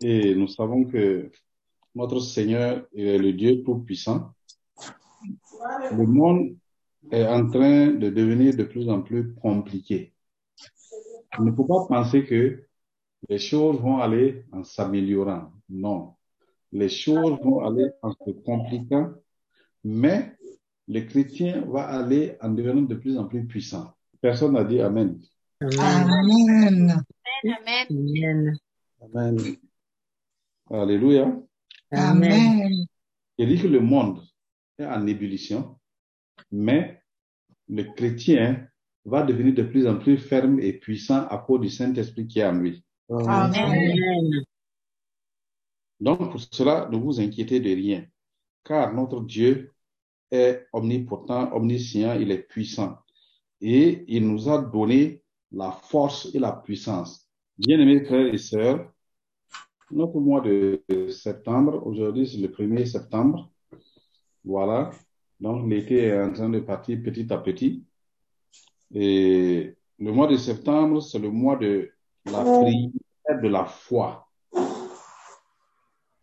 Et nous savons que notre Seigneur est le Dieu Tout-Puissant. Le monde est en train de devenir de plus en plus compliqué. Il ne faut pas penser que les choses vont aller en s'améliorant. Non. Les choses vont aller en se compliquant, mais le chrétien va aller en devenant de plus en plus puissant. Personne n'a dit Amen. Amen. Amen. Amen. Alléluia. Amen. Il dit que le monde est en ébullition, mais le chrétien va devenir de plus en plus ferme et puissant à cause du Saint-Esprit qui est en lui. Amen. Donc, pour cela, ne vous inquiétez de rien, car notre Dieu est omnipotent, omniscient, il est puissant. Et il nous a donné la force et la puissance. Bien-aimés frères et sœurs, notre mois de septembre, aujourd'hui c'est le 1er septembre, voilà, donc l'été est en train de partir petit à petit. Et le mois de septembre, c'est le mois de la prière de la foi,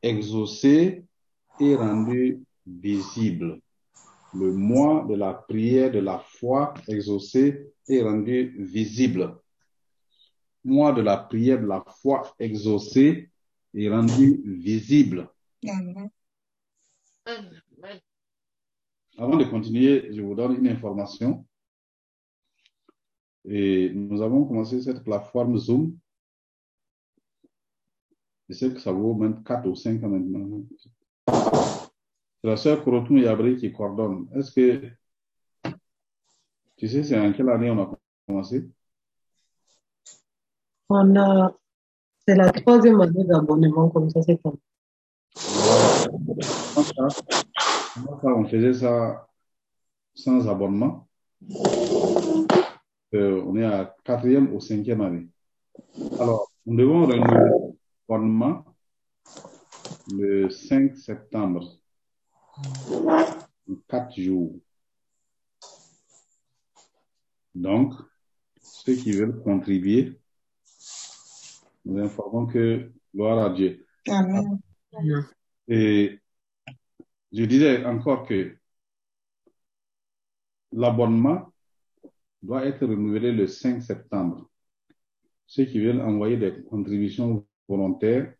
exaucée et rendue visible. Le mois de la prière de la foi exaucée et rendue visible. Mois de la prière de la foi exaucée et rendue visible. Amen. Avant de continuer, je vous donne une information. Et nous avons commencé cette plateforme Zoom. Je sais que ça vaut même 4 ou 5 ans maintenant. C'est la sœur Korotou Yabri qui coordonne. Est-ce que tu sais c'est en quelle année on a commencé? On a, c'est la troisième année d'abonnement comme ça cette année. On faisait ça sans abonnement. Euh, on est à quatrième ou cinquième année. Alors, nous devons renouveler l'abonnement le 5 septembre. Quatre jours. Donc, ceux qui veulent contribuer, nous informons que gloire à Dieu. Amen. Et je disais encore que l'abonnement doit être renouvelé le 5 septembre. Ceux qui veulent envoyer des contributions volontaires,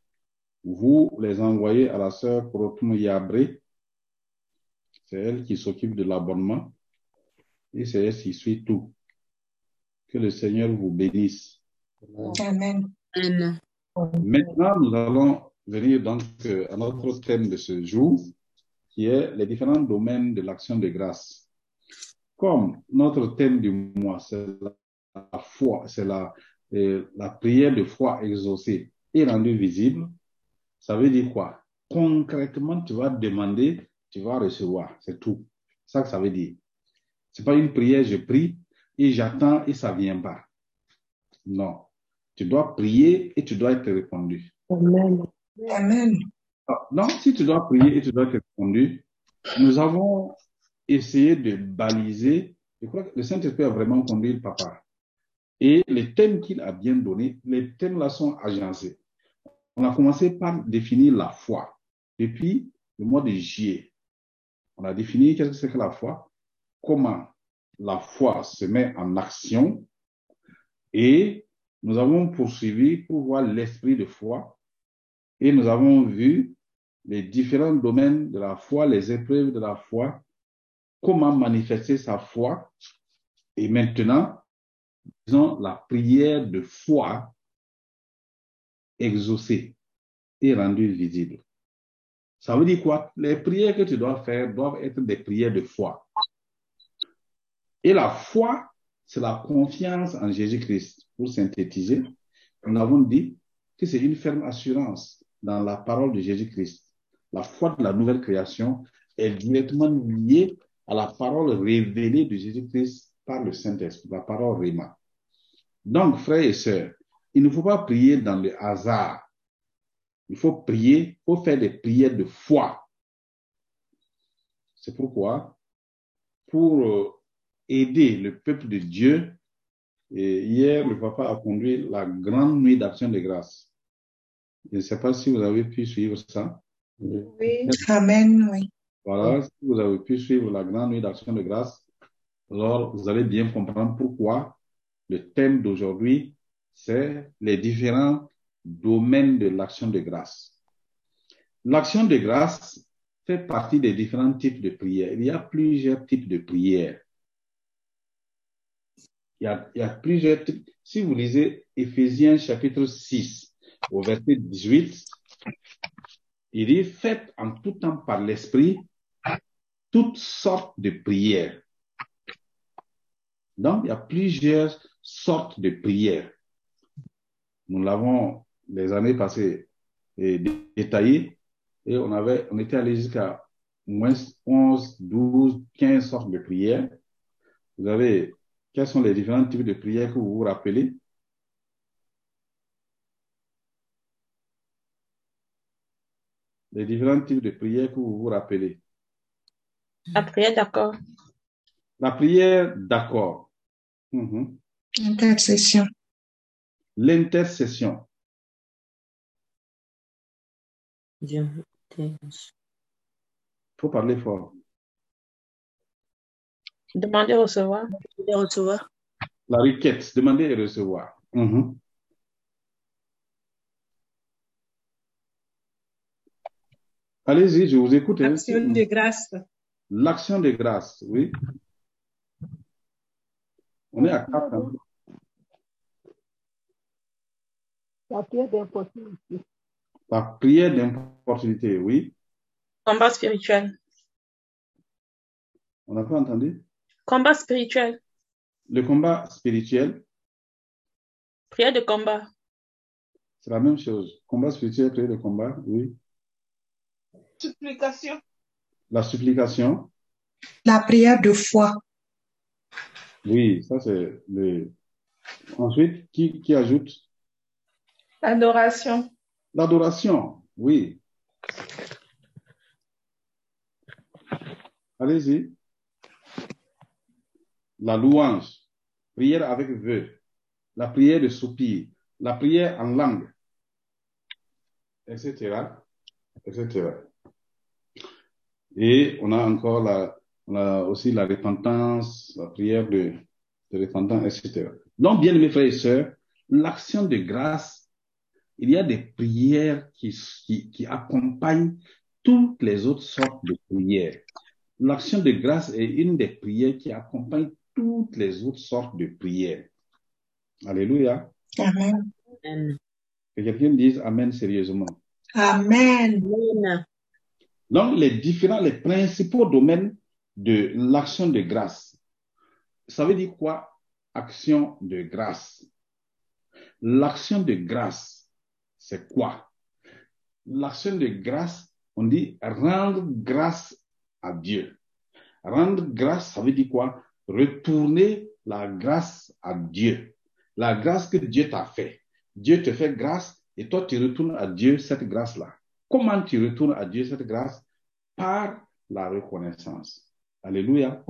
vous les envoyez à la sœur Korotum Yabré. C'est elle qui s'occupe de l'abonnement et c'est elle qui suit tout. Que le Seigneur vous bénisse. Amen. Maintenant, nous allons venir donc euh, à notre thème de ce jour, qui est les différents domaines de l'action de grâce. Comme notre thème du mois, c'est la foi, c'est la, euh, la prière de foi exaucée et rendue visible, ça veut dire quoi? Concrètement, tu vas demander, tu vas recevoir, c'est tout. Ça que ça veut dire. C'est pas une prière, je prie et j'attends et ça vient pas. Non. Tu dois prier et tu dois être répondu. Amen. Amen. Donc, si tu dois prier et tu dois être répondu, nous avons essayé de baliser. Je crois que le Saint-Esprit a vraiment conduit le papa. Et les thèmes qu'il a bien donnés, les thèmes là sont agencés. On a commencé par définir la foi. Depuis le mois de juillet, on a défini qu'est-ce que c'est que la foi, comment la foi se met en action et nous avons poursuivi pour voir l'esprit de foi et nous avons vu les différents domaines de la foi, les épreuves de la foi, comment manifester sa foi. Et maintenant, disons la prière de foi exaucée et rendue visible. Ça veut dire quoi? Les prières que tu dois faire doivent être des prières de foi. Et la foi, c'est la confiance en Jésus-Christ. Pour synthétiser, nous avons dit que c'est une ferme assurance dans la parole de Jésus-Christ. La foi de la nouvelle création est directement liée à la parole révélée de Jésus-Christ par le Saint-Esprit, la parole Réma. Donc, frères et sœurs, il ne faut pas prier dans le hasard. Il faut prier, il faut faire des prières de foi. C'est pourquoi, pour euh, aider le peuple de Dieu, et hier, le papa a conduit la grande nuit d'action de grâce. Je ne sais pas si vous avez pu suivre ça. Oui. Amen, oui. Voilà, si vous avez pu suivre la grande nuit d'action de grâce, alors vous allez bien comprendre pourquoi le thème d'aujourd'hui, c'est les différents domaines de l'action de grâce. L'action de grâce fait partie des différents types de prières. Il y a plusieurs types de prières. Il y a, il y a plusieurs. Si vous lisez Éphésiens chapitre 6 au verset 18, il dit, faites en tout temps par l'Esprit toutes sortes de prières. Donc, il y a plusieurs sortes de prières. Nous l'avons les années passées eh, détaillé et on avait, on était allé jusqu'à moins 11, 12, 15 sortes de prières. Vous avez, quels sont les différents types de prières que vous vous rappelez? Les différents types de prières que vous vous rappelez. La prière d'accord. La prière d'accord. Mhm. Intercession. L'intercession. Dieu. faut parler fort. Demander, recevoir. de recevoir. La requête, demander et recevoir. Mhm. Allez-y, je vous écoute. hein. Action de grâce. L'action de grâce, oui. On est à quatre. hein. La prière d'importunité. La prière d'importunité, oui. Combat spirituel. On n'a pas entendu? Combat spirituel. Le combat spirituel, Prière de combat. c'est la même chose. Combat spirituel, prière de combat, oui. Supplication. La supplication, La prière de foi. oui, ça c'est le. Ensuite, qui, qui ajoute? Adoration. L'adoration, oui. Allez-y. La louange, prière avec vœu, la prière de soupir, la prière en langue, etc., etc. Et on a encore la, aussi la repentance, la prière de, de repentance, etc. Donc, bien aimés frères et sœurs, l'action de grâce il y a des prières qui, qui, qui accompagnent toutes les autres sortes de prières. L'action de grâce est une des prières qui accompagne toutes les autres sortes de prières. Alléluia. Amen. Que quelqu'un dise Amen sérieusement. Amen. Amen. Donc, les différents, les principaux domaines de l'action de grâce. Ça veut dire quoi? Action de grâce. L'action de grâce, c'est quoi? L'action de grâce, on dit rendre grâce à Dieu. Rendre grâce, ça veut dire quoi? Retourner la grâce à Dieu. La grâce que Dieu t'a fait. Dieu te fait grâce et toi tu retournes à Dieu cette grâce-là. Comment tu retournes à Dieu cette grâce? Par la reconnaissance. Alléluia.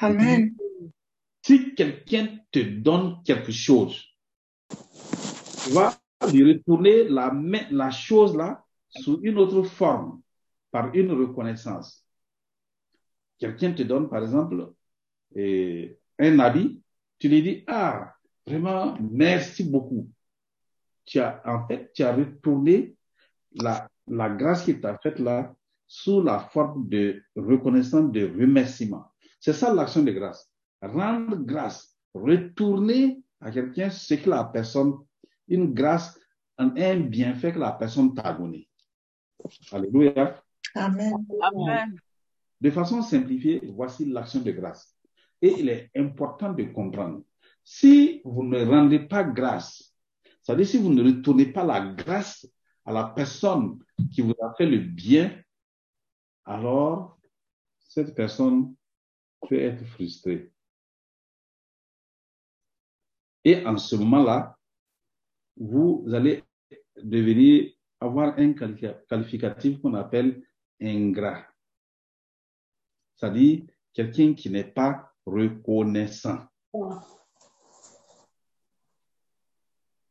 Amen. Si quelqu'un te donne quelque chose, tu vas lui retourner la, la chose là sous une autre forme, par une reconnaissance. Quelqu'un te donne, par exemple, un habit, tu lui dis, ah, vraiment, merci beaucoup. Tu as, en fait, tu as retourné la, la grâce qu'il t'a faite là sous la forme de reconnaissance, de remerciement. C'est ça l'action de grâce. Rendre grâce, retourner à quelqu'un ce que la personne, une grâce, un, un bienfait que la personne t'a donné. Alléluia. Amen. Amen. De façon simplifiée, voici l'action de grâce. Et il est important de comprendre. Si vous ne rendez pas grâce, c'est-à-dire si vous ne retournez pas la grâce à la personne qui vous a fait le bien, alors cette personne peut être frustrée. Et en ce moment-là, vous allez devenir avoir un quali- qualificatif qu'on appelle ingrat. C'est-à-dire quelqu'un qui n'est pas reconnaissant.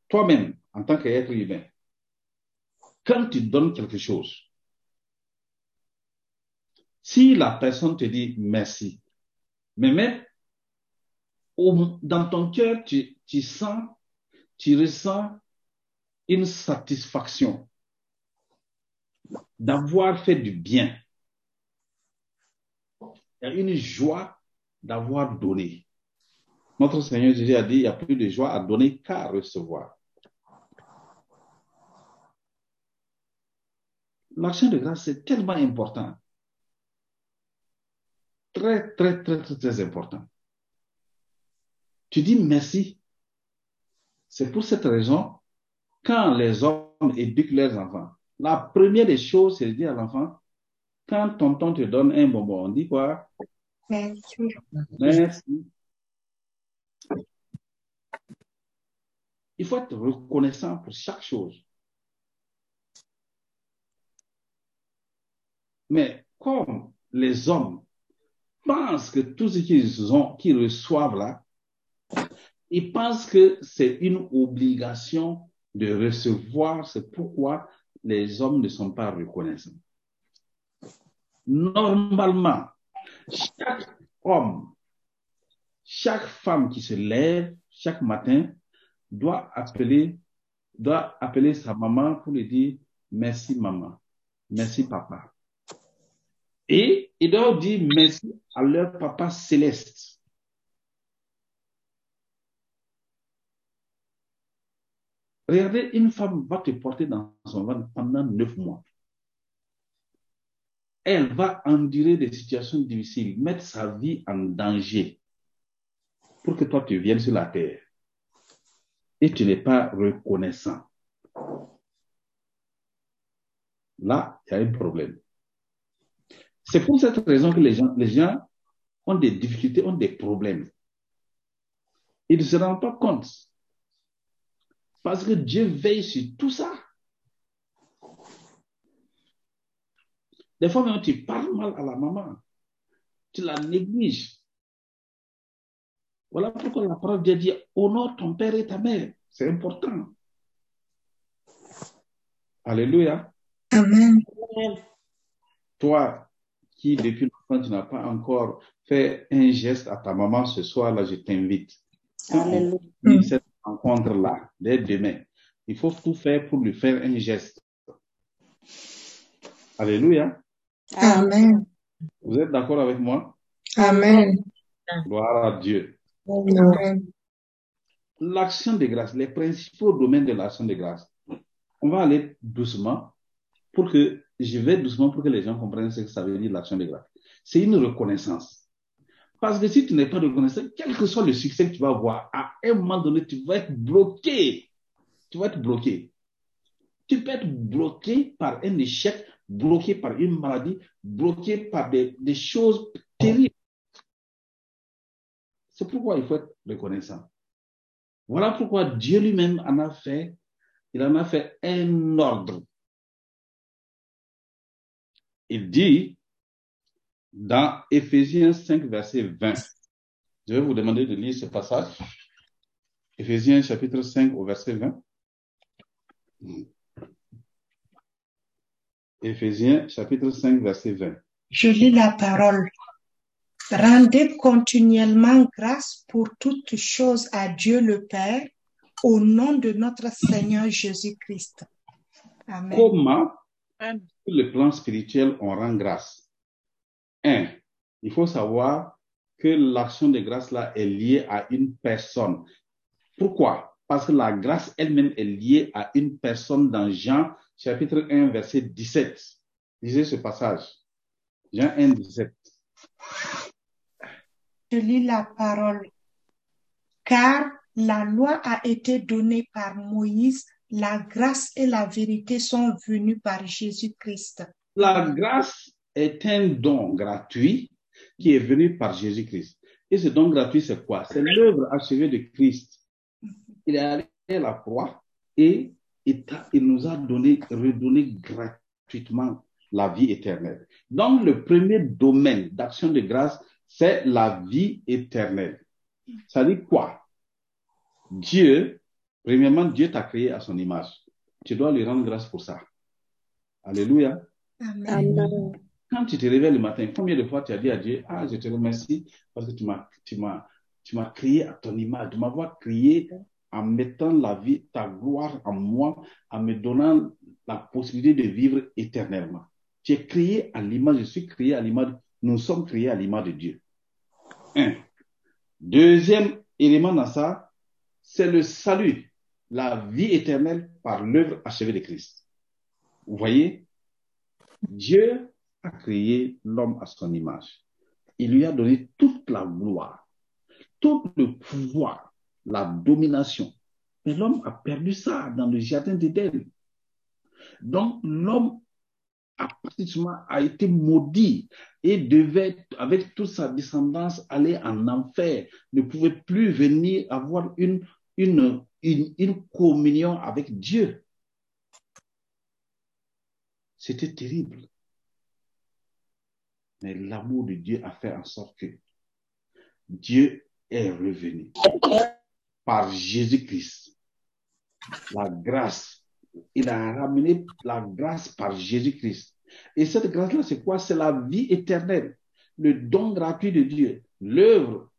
Toi-même, en tant qu'être humain, quand tu donnes quelque chose, si la personne te dit merci, mais même au- dans ton cœur, tu, tu sens, tu ressens une satisfaction d'avoir fait du bien. Il y a une joie d'avoir donné. Notre Seigneur Jésus a dit, il y a plus de joie à donner qu'à recevoir. L'action de grâce, c'est tellement important. Très, très, très, très, très important. Tu dis merci. C'est pour cette raison, quand les hommes éduquent leurs enfants, la première des choses, c'est de dire à l'enfant, quand tonton te donne un bonbon, on dit quoi? Merci. Il faut être reconnaissant pour chaque chose. Mais comme les hommes pensent que tout ce qu'ils ont, qu'ils reçoivent là, ils pensent que c'est une obligation de recevoir, c'est pourquoi les hommes ne sont pas reconnaissants. Normalement, chaque homme, chaque femme qui se lève chaque matin doit appeler, doit appeler sa maman pour lui dire merci maman, merci papa. Et ils doivent dire merci à leur papa céleste. Regardez, une femme va te porter dans son ventre pendant neuf mois. Elle va endurer des situations difficiles, mettre sa vie en danger pour que toi tu viennes sur la terre. Et tu n'es pas reconnaissant. Là, il y a un problème. C'est pour cette raison que les gens, les gens ont des difficultés, ont des problèmes. Ils ne se rendent pas compte. Parce que Dieu veille sur tout ça. Des fois même, tu parles mal à la maman. Tu la négliges. Voilà pourquoi la parole de Dieu dit honore ton père et ta mère. C'est important. Alléluia. Amen. Toi qui, depuis longtemps, tu n'as pas encore fait un geste à ta maman ce soir-là, je t'invite. Alléluia. cette rencontre-là, dès demain, il faut tout faire pour lui faire un geste. Alléluia. Amen. Vous êtes d'accord avec moi? Amen. Gloire à Dieu. Amen. L'action de grâce, les principaux domaines de l'action de grâce. On va aller doucement pour que, je vais doucement pour que les gens comprennent ce que ça veut dire l'action de grâce. C'est une reconnaissance. Parce que si tu n'es pas reconnaissant, quel que soit le succès que tu vas avoir, à un moment donné, tu vas être bloqué. Tu vas être bloqué. Tu peux être bloqué par un échec, bloqué par une maladie, bloqué par des, des choses terribles. C'est pourquoi il faut être reconnaissant. Voilà pourquoi Dieu lui-même en a fait, il en a fait un ordre. Il dit dans Éphésiens 5, verset 20, je vais vous demander de lire ce passage. Éphésiens chapitre 5 au verset 20. Éphésiens chapitre 5, verset 20. Je lis la parole. Rendez continuellement grâce pour toutes choses à Dieu le Père au nom de notre Seigneur Jésus-Christ. Amen. Comment, sur le plan spirituel, on rend grâce? Un, il faut savoir que l'action de grâce là est liée à une personne. Pourquoi? Parce que la grâce elle-même est liée à une personne dans Jean chapitre 1 verset 17. Lisez ce passage. Jean 1 17. Je lis la parole. Car la loi a été donnée par Moïse, la grâce et la vérité sont venues par Jésus-Christ. La grâce est un don gratuit qui est venu par Jésus-Christ. Et ce don gratuit, c'est quoi? C'est l'œuvre achevée de Christ. Il est allé à la croix et il nous a donné, redonné gratuitement la vie éternelle. Donc, le premier domaine d'action de grâce, c'est la vie éternelle. Ça dit quoi? Dieu, premièrement, Dieu t'a créé à son image. Tu dois lui rendre grâce pour ça. Alléluia. Amen. Amen. Quand tu te réveilles le matin, combien de fois tu as dit à Dieu, ah, je te remercie parce que tu m'as, tu m'as, tu m'as créé à ton image, de m'avoir créé en mettant la vie, ta gloire en moi, en me donnant la possibilité de vivre éternellement. Tu es créé à l'image, je suis créé à l'image, nous sommes créés à l'image de Dieu. Un. Deuxième élément dans ça, c'est le salut, la vie éternelle par l'œuvre achevée de Christ. Vous voyez, Dieu a créé l'homme à son image. Il lui a donné toute la gloire, tout le pouvoir, la domination. Mais l'homme a perdu ça dans le jardin d'Éden. Donc l'homme a pratiquement a été maudit et devait, avec toute sa descendance, aller en enfer, ne pouvait plus venir avoir une, une, une, une communion avec Dieu. C'était terrible. Mais l'amour de Dieu a fait en sorte que Dieu est revenu par Jésus-Christ. La grâce. Il a ramené la grâce par Jésus-Christ. Et cette grâce-là, c'est quoi? C'est la vie éternelle, le don gratuit de Dieu, l'œuvre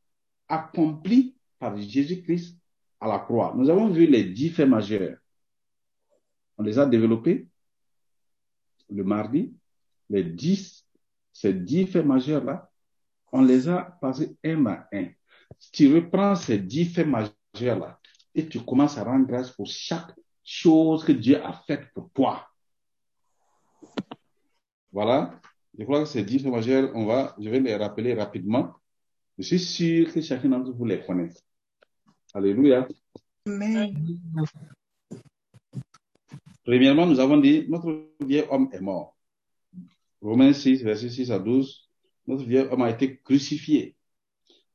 accomplie par Jésus-Christ à la croix. Nous avons vu les dix faits majeurs. On les a développés le mardi, les dix, ces dix faits majeurs-là, on les a passés un à un. Si tu reprends ces dix faits et tu commences à rendre grâce pour chaque chose que Dieu a faite pour toi. Voilà. Je crois que ces dix majeurs, on va, je vais les rappeler rapidement. Je suis sûr que chacun d'entre vous les connaît. Alléluia. Amen. Premièrement, nous avons dit, notre vieil homme est mort. Romains 6, verset 6 à 12, notre vieil homme a été crucifié.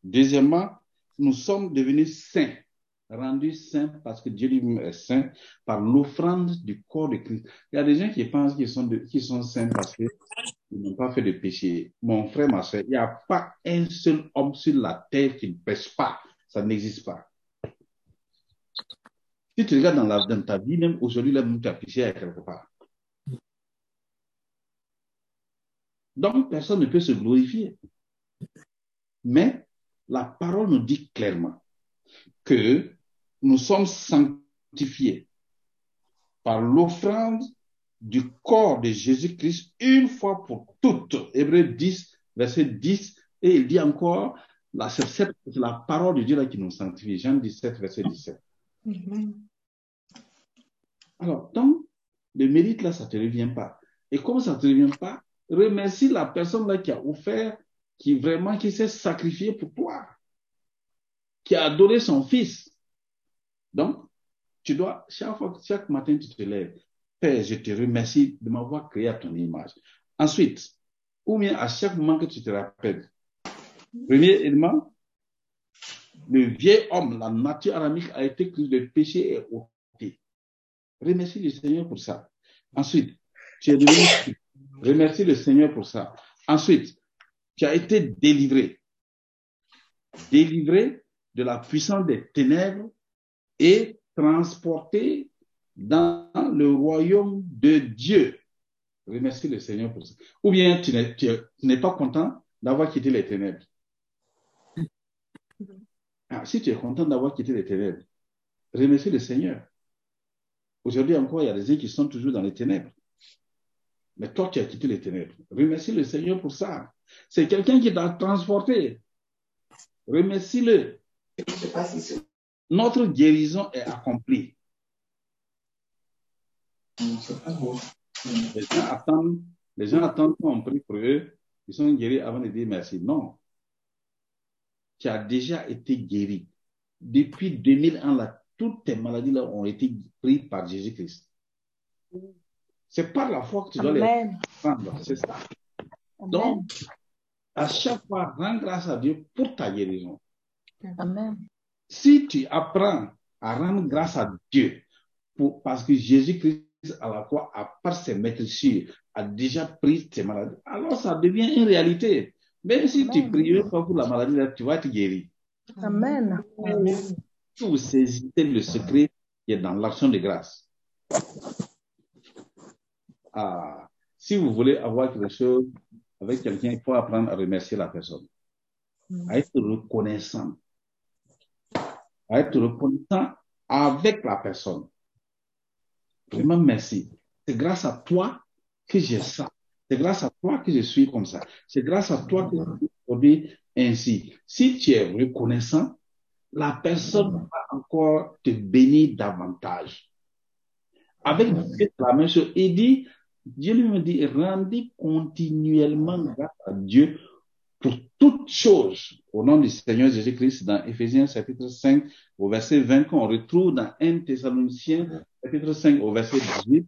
Deuxièmement, nous sommes devenus saints, rendus saints parce que Dieu lui-même est saint par l'offrande du corps de Christ. Il y a des gens qui pensent qu'ils sont, de- sont saints parce qu'ils n'ont pas fait de péché. Mon frère, ma soeur, il n'y a pas un seul homme sur la terre qui ne pêche pas. Ça n'existe pas. Si tu regardes dans, la, dans ta vie, même aujourd'hui, là, tu as péché quelque part. Donc, personne ne peut se glorifier. Mais la parole nous dit clairement que nous sommes sanctifiés par l'offrande du corps de Jésus-Christ une fois pour toutes. Hébreu 10, verset 10, et il dit encore, là, c'est la parole de Dieu là qui nous sanctifie. Jean 17, verset 17. Amen. Alors, donc, le mérite là, ça ne te revient pas. Et comme ça ne te revient pas, remercie la personne là qui a offert, qui vraiment, qui s'est sacrifié pour toi, qui a donné son fils. Donc, tu dois, chaque fois, chaque matin, tu te lèves. Père, je te remercie de m'avoir créé à ton image. Ensuite, ou bien à chaque moment que tu te rappelles. Premier élément, le vieil homme, la nature aramique a été crise de péché et ôté. Remercie le Seigneur pour ça. Ensuite, tu es devenu, remercie le Seigneur pour ça. Ensuite, tu as été délivré. Délivré de la puissance des ténèbres et transporté dans le royaume de Dieu. Remercie le Seigneur pour ça. Ou bien tu n'es, pas content d'avoir quitté les ténèbres. Ah, si tu es content d'avoir quitté les ténèbres, remercie le Seigneur. Aujourd'hui encore, il y a des gens qui sont toujours dans les ténèbres. Mais toi, tu as quitté les ténèbres. Remercie le Seigneur pour ça. C'est quelqu'un qui t'a transporté. Remercie-le. Notre guérison est accomplie. Les gens attendent, les gens attendent qu'on prie pour eux. Ils sont guéris avant de dire merci. Non. Tu as déjà été guéri. Depuis 2000 ans, là, toutes tes maladies là ont été prises par Jésus-Christ. C'est par la foi que tu dois les Amen. prendre. C'est ça. Amen. Donc, à chaque fois, rends grâce à Dieu pour ta guérison. Amen. Si tu apprends à rendre grâce à Dieu pour, parce que Jésus-Christ à la croix, à part ses maîtresses, a déjà pris tes maladies, alors ça devient une réalité. Même si tu Amen. pries pas pour la maladie, là, tu vas être guéri. Amen. Si vous saisissez le secret qui est dans l'action de grâce. Ah, si vous voulez avoir quelque chose avec quelqu'un, il faut apprendre à remercier la personne, à être reconnaissant, à être reconnaissant avec la personne. Vraiment, merci. C'est grâce à toi que j'ai ça. C'est grâce à toi que je suis comme ça. C'est grâce à toi que je suis aujourd'hui ainsi. Si tu es reconnaissant, la personne va encore te bénir davantage. Avec la même chose. Il dit, Dieu lui me dit, rendez continuellement grâce à Dieu pour toutes choses au nom du Seigneur Jésus-Christ dans Éphésiens chapitre 5 au verset 20 qu'on retrouve dans 1 Thessaloniciens chapitre 5 au verset 18.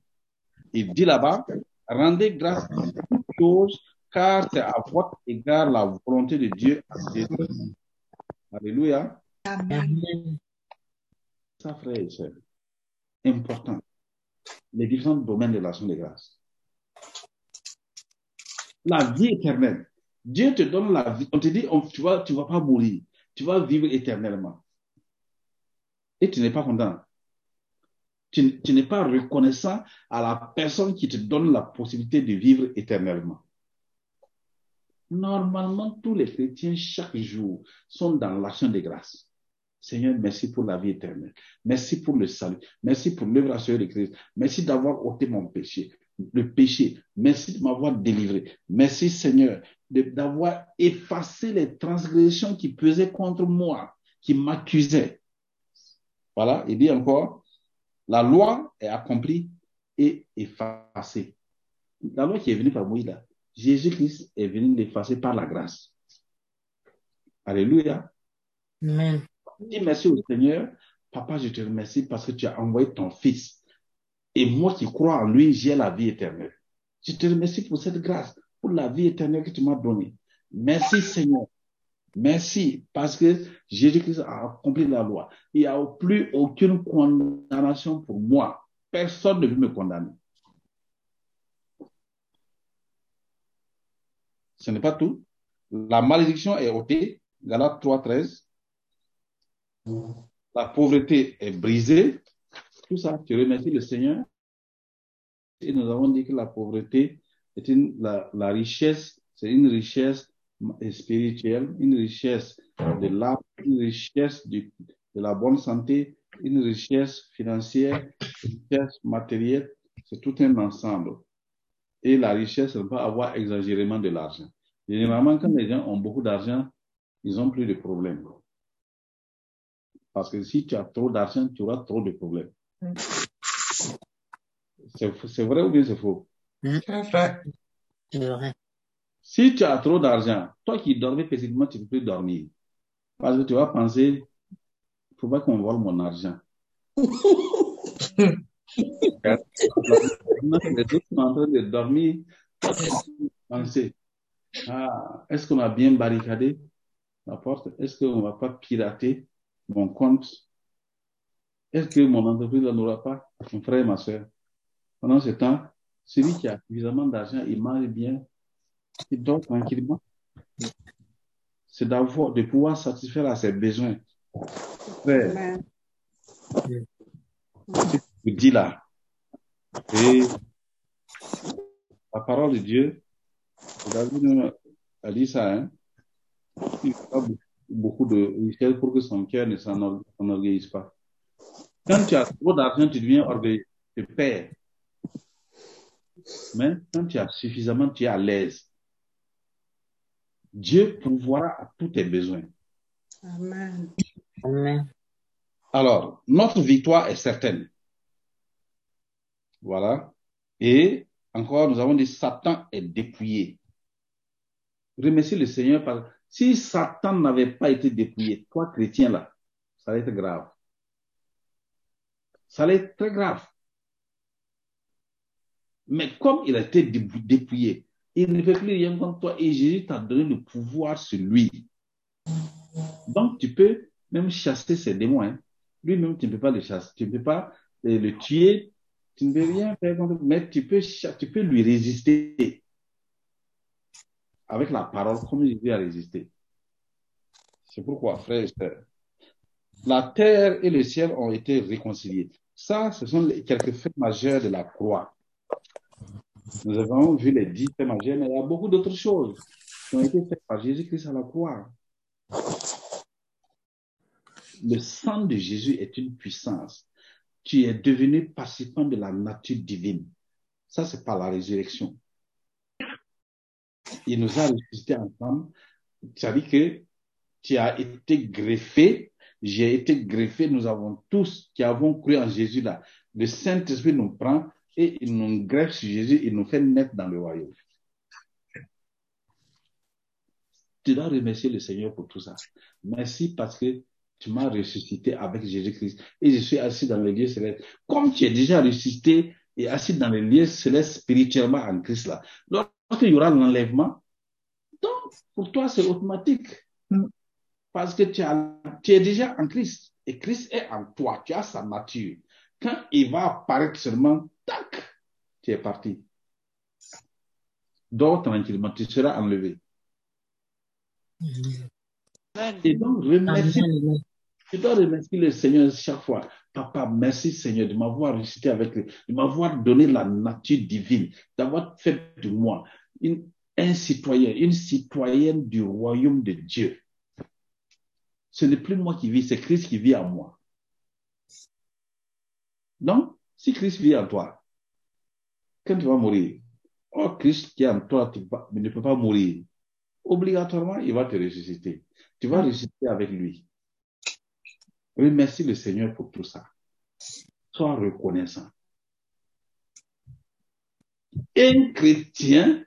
Il dit là-bas, rendez grâce à toutes choses car c'est à votre égard la volonté de Dieu. Alléluia. Amen. Ça, frère et sœur, important. Les différents domaines de l'action de grâce. La vie éternelle. Dieu te donne la vie. On te dit, tu vas, tu vas pas mourir. Tu vas vivre éternellement. Et tu n'es pas content. Tu, n'es pas reconnaissant à la personne qui te donne la possibilité de vivre éternellement. Normalement, tous les chrétiens, chaque jour, sont dans l'action de grâce. Seigneur, merci pour la vie éternelle. Merci pour le salut. Merci pour l'œuvre assurée de Christ. Merci d'avoir ôté mon péché, le péché. Merci de m'avoir délivré. Merci, Seigneur, d'avoir effacé les transgressions qui pesaient contre moi, qui m'accusaient. Voilà, il dit encore, la loi est accomplie et effacée. La loi qui est venue par Moïse, Jésus-Christ est venu l'effacer par la grâce. Alléluia. Amen. Dis merci au Seigneur. Papa, je te remercie parce que tu as envoyé ton Fils. Et moi qui crois en lui, j'ai la vie éternelle. Je te remercie pour cette grâce, pour la vie éternelle que tu m'as donnée. Merci Seigneur. Merci parce que Jésus-Christ a accompli la loi. Il n'y a plus aucune condamnation pour moi. Personne ne veut me condamner. Ce n'est pas tout. La malédiction est ôtée. Galates 3, 13. La pauvreté est brisée. Tout ça, tu remercies le Seigneur. Et nous avons dit que la pauvreté est une, la, la richesse, c'est une richesse spirituelle, une richesse de l'âme, une richesse de la bonne santé, une richesse financière, une richesse matérielle. C'est tout un ensemble. Et la richesse, ne pas avoir exagérément de l'argent. Généralement, quand les gens ont beaucoup d'argent, ils ont plus de problèmes. Parce que si tu as trop d'argent, tu auras trop de problèmes. C'est vrai ou bien c'est faux? C'est vrai. C'est vrai. Si tu as trop d'argent, toi qui dormais paisiblement, tu ne peux plus dormir. Parce que tu vas penser, il faut pas qu'on vole mon argent. Les autres sont en train de dormir, penser, ah, est-ce qu'on a bien barricadé la porte? Est-ce qu'on ne va pas pirater mon compte? Est-ce que mon entreprise n'aura pas? Mon frère et ma soeur? Pendant ce temps, celui qui a suffisamment d'argent, il mange bien, il dort tranquillement. C'est d'avoir, de pouvoir satisfaire à ses besoins. Frère, Amen. je vous dis là, et la parole de Dieu, David a dit ça, hein, il faut pas beaucoup de richesse pour que son cœur ne s'enor- s'enorgueillisse pas. Quand tu as trop d'argent, tu deviens orgueilleux, tu perds. Mais quand tu as suffisamment, tu es à l'aise. Dieu pourvoira à tous tes besoins. Amen. Amen. Alors, notre victoire est certaine. Voilà. Et encore, nous avons dit Satan est dépouillé. Remercie le Seigneur parce si Satan n'avait pas été dépouillé, toi chrétien là, ça allait être grave. Ça allait être très grave. Mais comme il a été dé- dépouillé, il ne fait plus rien contre toi et Jésus t'a donné le pouvoir sur lui. Donc tu peux même chasser ces démons. Hein. Lui-même, tu ne peux pas le chasser, tu ne peux pas euh, le tuer, tu ne peux rien faire contre mais tu peux, tu peux lui résister avec la parole comme Jésus a résisté. C'est pourquoi, frères et sœurs, la terre et le ciel ont été réconciliés. Ça, ce sont les- quelques faits majeurs de la croix. Nous avons vu les dix faits majeurs, mais il y a beaucoup d'autres choses qui ont été faites par Jésus-Christ à la croix. Le sang de Jésus est une puissance. Tu es devenu participant de la nature divine. Ça, c'est par la résurrection. Il nous a ressuscité ensemble. Ça veut dire que tu as été greffé, j'ai été greffé, nous avons tous qui avons cru en Jésus là. Le Saint-Esprit nous prend et il nous greffe sur Jésus, il nous fait naître dans le royaume. Tu dois remercier le Seigneur pour tout ça. Merci parce que tu m'as ressuscité avec Jésus-Christ et je suis assis dans le lieu céleste. Comme tu es déjà ressuscité et assis dans le lieu céleste spirituellement en Christ là, lorsqu'il y aura l'enlèvement, donc pour toi c'est automatique. Parce que tu, as, tu es déjà en Christ et Christ est en toi, tu as sa nature. Quand il va apparaître seulement, tac, tu es parti. Dors tranquillement, tu seras enlevé. Et donc, remercie, tu dois remercier le Seigneur chaque fois. Papa, merci Seigneur de m'avoir ressuscité avec lui, de m'avoir donné la nature divine, d'avoir fait de moi une, un citoyen, une citoyenne du royaume de Dieu. Ce n'est plus moi qui vis, c'est Christ qui vit en moi. Donc, si Christ vit en toi, quand tu vas mourir, oh Christ qui est en toi, tu ne peut pas mourir. Obligatoirement, il va te ressusciter. Tu vas ressusciter avec lui. Remercie le Seigneur pour tout ça. Sois reconnaissant. Un chrétien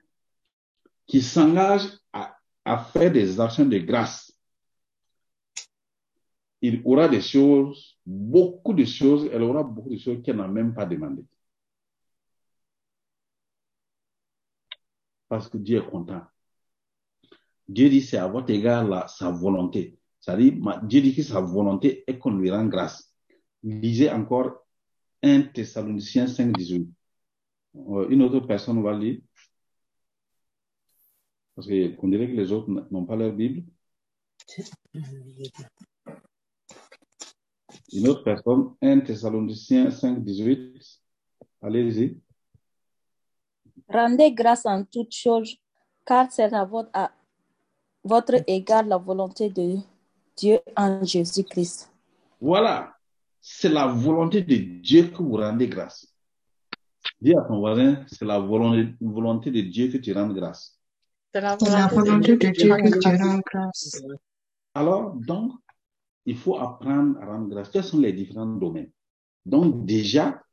qui s'engage à faire des actions de grâce, il aura des choses, beaucoup de choses, elle aura beaucoup de choses qu'elle n'a même pas demandées. Parce que Dieu est content. Dieu dit c'est à votre égard la, sa volonté. C'est-à-dire, Dieu dit que sa volonté est qu'on lui rend grâce. Lisez encore 1 Thessaloniciens 5, 18. Euh, Une autre personne va lire. Parce qu'on dirait que les autres n'ont pas leur Bible. Une autre personne, 1 Thessaloniciens 5, 18. Allez-y. Rendez grâce en toutes choses, car c'est à votre, à votre égard la volonté de Dieu en Jésus-Christ. Voilà. C'est la volonté de Dieu que vous rendez grâce. Dis à ton voisin, c'est la volonté, volonté de Dieu que tu rendes grâce. C'est la C'est la volonté de Dieu que tu rends grâce. Alors, donc, il faut apprendre à rendre grâce. Quels sont les différents domaines? Donc, déjà,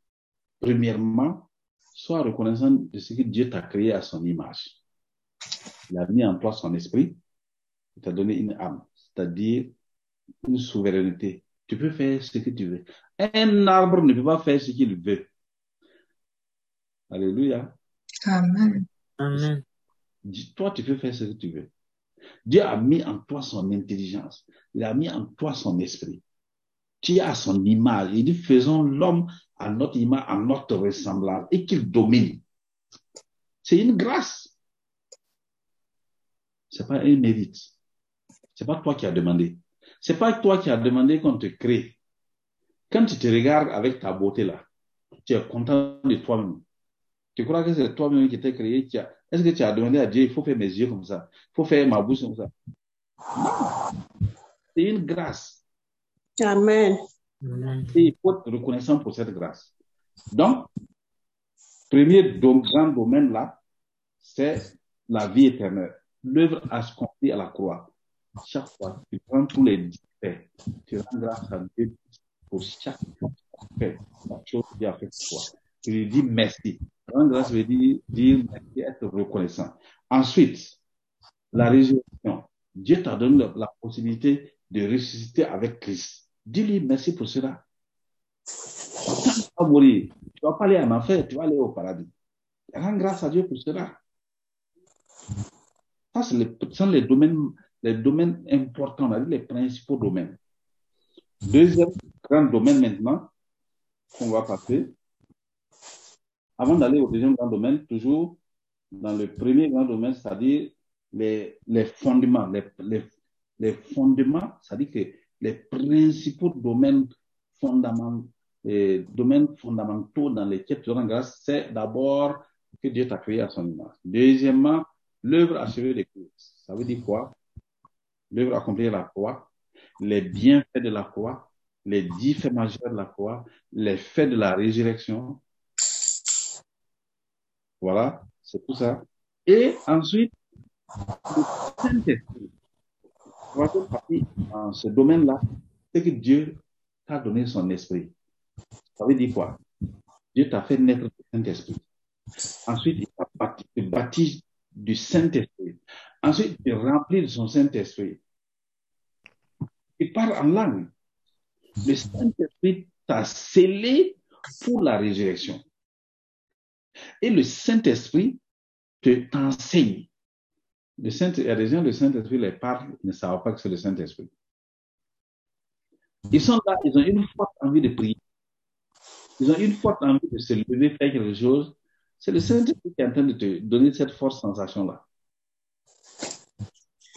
premièrement, sois reconnaissant de ce que Dieu t'a créé à son image. Il a mis en toi son esprit, il t'a donné une âme, c'est-à-dire une souveraineté. Tu peux faire ce que tu veux. Un arbre ne peut pas faire ce qu'il veut. Alléluia. Amen. Amen. Dis- Toi, tu peux faire ce que tu veux. Dieu a mis en toi son intelligence. Il a mis en toi son esprit. Tu à son image. Il dit, faisons l'homme à notre image, à notre ressemblance, et qu'il domine. C'est une grâce. C'est pas un mérite. C'est pas toi qui as demandé. C'est pas toi qui as demandé qu'on te crée. Quand tu te regardes avec ta beauté là, tu es content de toi-même. Tu crois que c'est toi-même qui t'es créé. Est-ce que tu as demandé à Dieu, il faut faire mes yeux comme ça, il faut faire ma bouche comme ça? Non. C'est une grâce. Amen. Et il faut être reconnaissant pour cette grâce. Donc, premier grand domaine là, c'est la vie éternelle. L'œuvre accomplie à la croix. Chaque fois, tu prends tous les dix faits, tu rends grâce à Dieu pour chaque fait, la chose qu'il a fait pour toi. Tu lui dis merci. Rendre grâce veut dire, dire être reconnaissant. Ensuite, la résurrection. Dieu t'a donné la, possibilité de ressusciter avec Christ. Dis-lui merci pour cela. Tu vas mourir, tu vas pas aller en enfer, tu vas aller au paradis. Rends grâce à Dieu pour cela. Ça, ce sont les domaines, les domaines importants, les principaux domaines. Deuxième grand domaine maintenant, qu'on va passer. Avant d'aller au deuxième grand domaine, toujours dans le premier grand domaine, c'est-à-dire les, les fondements, les, les, les fondements, c'est-à-dire que les principaux domaines fondamentaux, les domaines fondamentaux dans lesquels tu rends grâce, c'est d'abord que Dieu t'a créé à son image. Deuxièmement, l'œuvre achevée de Christ. Ça veut dire quoi? L'œuvre accomplie la croix, les bienfaits de la croix, les dix faits majeurs de la croix, les faits de la résurrection. Voilà, c'est tout ça. Et ensuite, le Saint-Esprit. Troisième partie dans ce domaine-là, c'est que Dieu t'a donné son esprit. Ça veut dire quoi? Dieu t'a fait naître du Saint-Esprit. Ensuite, il t'a te baptise du Saint-Esprit. Ensuite, il remplit de son Saint-Esprit. Il parle en langue. Le Saint-Esprit t'a scellé pour la résurrection. Et le Saint-Esprit te t'enseigne. Le Saint, il y a des gens, le Saint-Esprit les parle, ils ne savent pas que c'est le Saint-Esprit. Ils sont là, ils ont une forte envie de prier. Ils ont une forte envie de se lever, faire quelque chose. C'est le Saint-Esprit qui est en train de te donner cette forte sensation-là.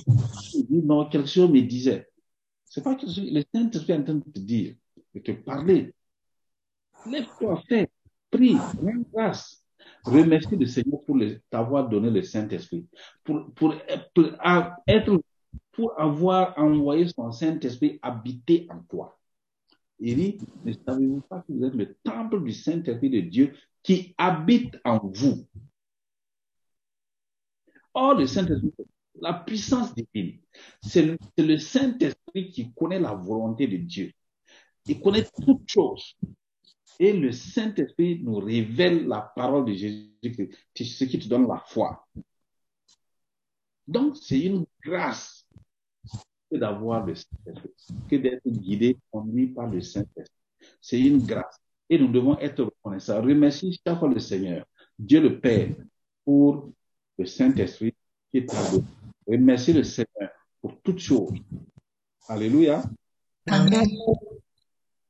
Il dit, non, quelque chose me disait. C'est pas quelque chose, le Saint-Esprit est en train de te dire, de te parler. Lève-toi, fais, prie, rends grâce. Remercie le Seigneur pour t'avoir donné le Saint-Esprit. Pour, pour, pour être, pour avoir envoyé son Saint-Esprit habiter en toi. Il dit, ne savez-vous pas que vous êtes le temple du Saint-Esprit de Dieu qui habite en vous? Or, le Saint-Esprit, la puissance divine, c'est le, le Saint-Esprit qui connaît la volonté de Dieu. Il connaît toutes choses. Et le Saint-Esprit nous révèle la parole de Jésus-Christ, ce qui te donne la foi. Donc, c'est une grâce que d'avoir le Saint-Esprit, que d'être guidé, conduit par le Saint-Esprit. C'est une grâce. Et nous devons être reconnaissants. Remercie chaque fois le Seigneur, Dieu le Père, pour le Saint-Esprit qui t'a donné. Remercie le Seigneur pour toutes choses. Alléluia. Amen.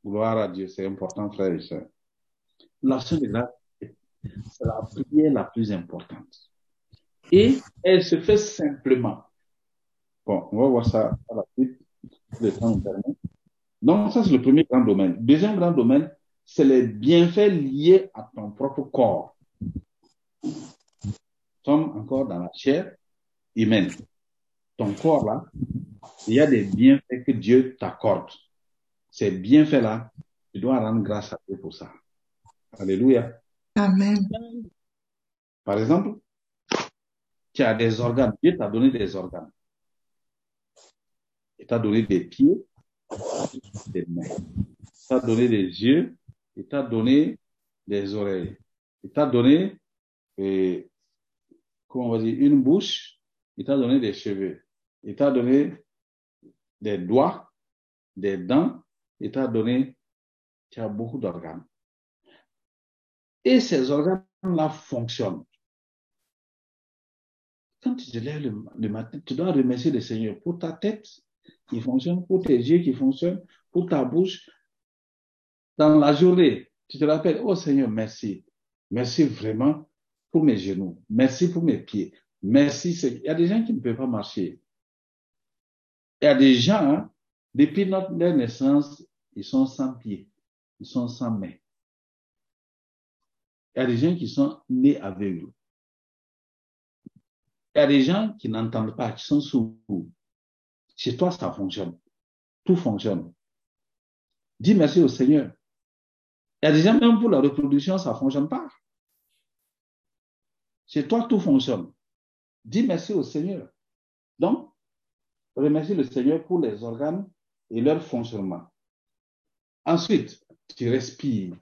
Gloire à Dieu, c'est important, frères et sœurs. L'action de grâce, c'est la prière la plus importante. Et elle se fait simplement. Bon, on va voir ça à la suite, le temps nous permet. Donc, ça, c'est le premier grand domaine. Deuxième grand domaine, c'est les bienfaits liés à ton propre corps. Nous sommes encore dans la chair humaine. Ton corps, là, il y a des bienfaits que Dieu t'accorde. Ces bienfaits-là, tu dois rendre grâce à Dieu pour ça. Alléluia. Amen. Par exemple, tu as des organes. Dieu t'a donné des organes. Il t'a donné des pieds, des mains. Il t'a donné des yeux. Il t'a donné des oreilles. Il t'a donné, euh, comment on va dire, une bouche. Il t'a donné des cheveux. Il t'a donné des doigts, des dents. T'a donné, tu as beaucoup d'organes. Et ces organes-là fonctionnent. Quand tu te lèves le, le matin, tu dois remercier le Seigneur pour ta tête qui fonctionne, pour tes yeux qui fonctionnent, pour ta bouche. Dans la journée, tu te rappelles, oh Seigneur, merci. Merci vraiment pour mes genoux. Merci pour mes pieds. Merci. Il y a des gens qui ne peuvent pas marcher. Il y a des gens, hein, depuis notre naissance, ils sont sans pieds. Ils sont sans mains. Il y a des gens qui sont nés aveugles. Il y a des gens qui n'entendent pas, qui sont sourds. Chez toi, ça fonctionne. Tout fonctionne. Dis merci au Seigneur. Il y a des gens, même pour la reproduction, ça ne fonctionne pas. Chez toi, tout fonctionne. Dis merci au Seigneur. Donc, remercie le Seigneur pour les organes et leur fonctionnement. Ensuite, tu respires.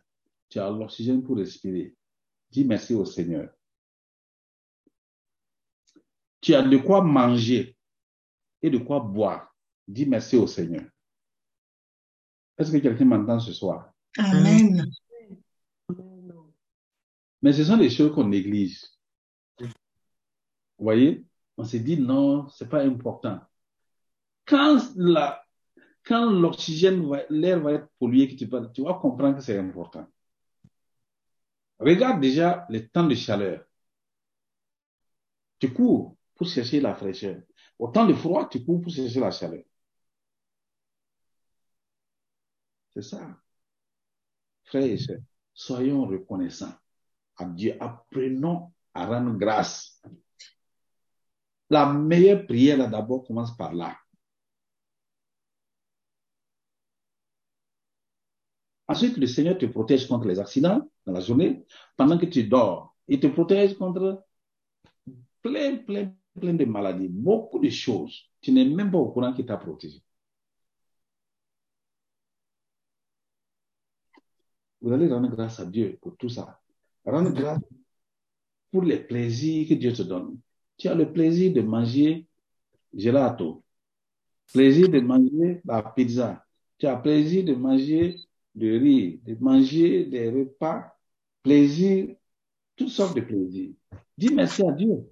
Tu as l'oxygène pour respirer. Dis merci au Seigneur. Tu as de quoi manger et de quoi boire. Dis merci au Seigneur. Est-ce que quelqu'un m'entend ce soir? Amen. Mais ce sont des choses qu'on néglige. Vous voyez? On s'est dit non, c'est pas important. Quand la, quand l'oxygène, l'air va être pollué, que tu, vas, tu vas comprendre que c'est important. Regarde déjà les temps de chaleur. Tu cours pour chercher la fraîcheur. Au temps de froid, tu cours pour chercher la chaleur. C'est ça. Frères et sœurs, soyons reconnaissants. à Dieu. Apprenons à rendre grâce. La meilleure prière, là, d'abord, commence par là. Ensuite, le Seigneur te protège contre les accidents dans la journée. Pendant que tu dors, il te protège contre plein, plein, plein de maladies, beaucoup de choses. Tu n'es même pas au courant qu'il t'a protégé. Vous allez rendre grâce à Dieu pour tout ça. Rendre grâce pour les plaisirs que Dieu te donne. Tu as le plaisir de manger gelato, plaisir de manger la pizza, tu as plaisir de manger de riz, de manger des repas, plaisir, toutes sortes de plaisirs. Dis merci à Dieu.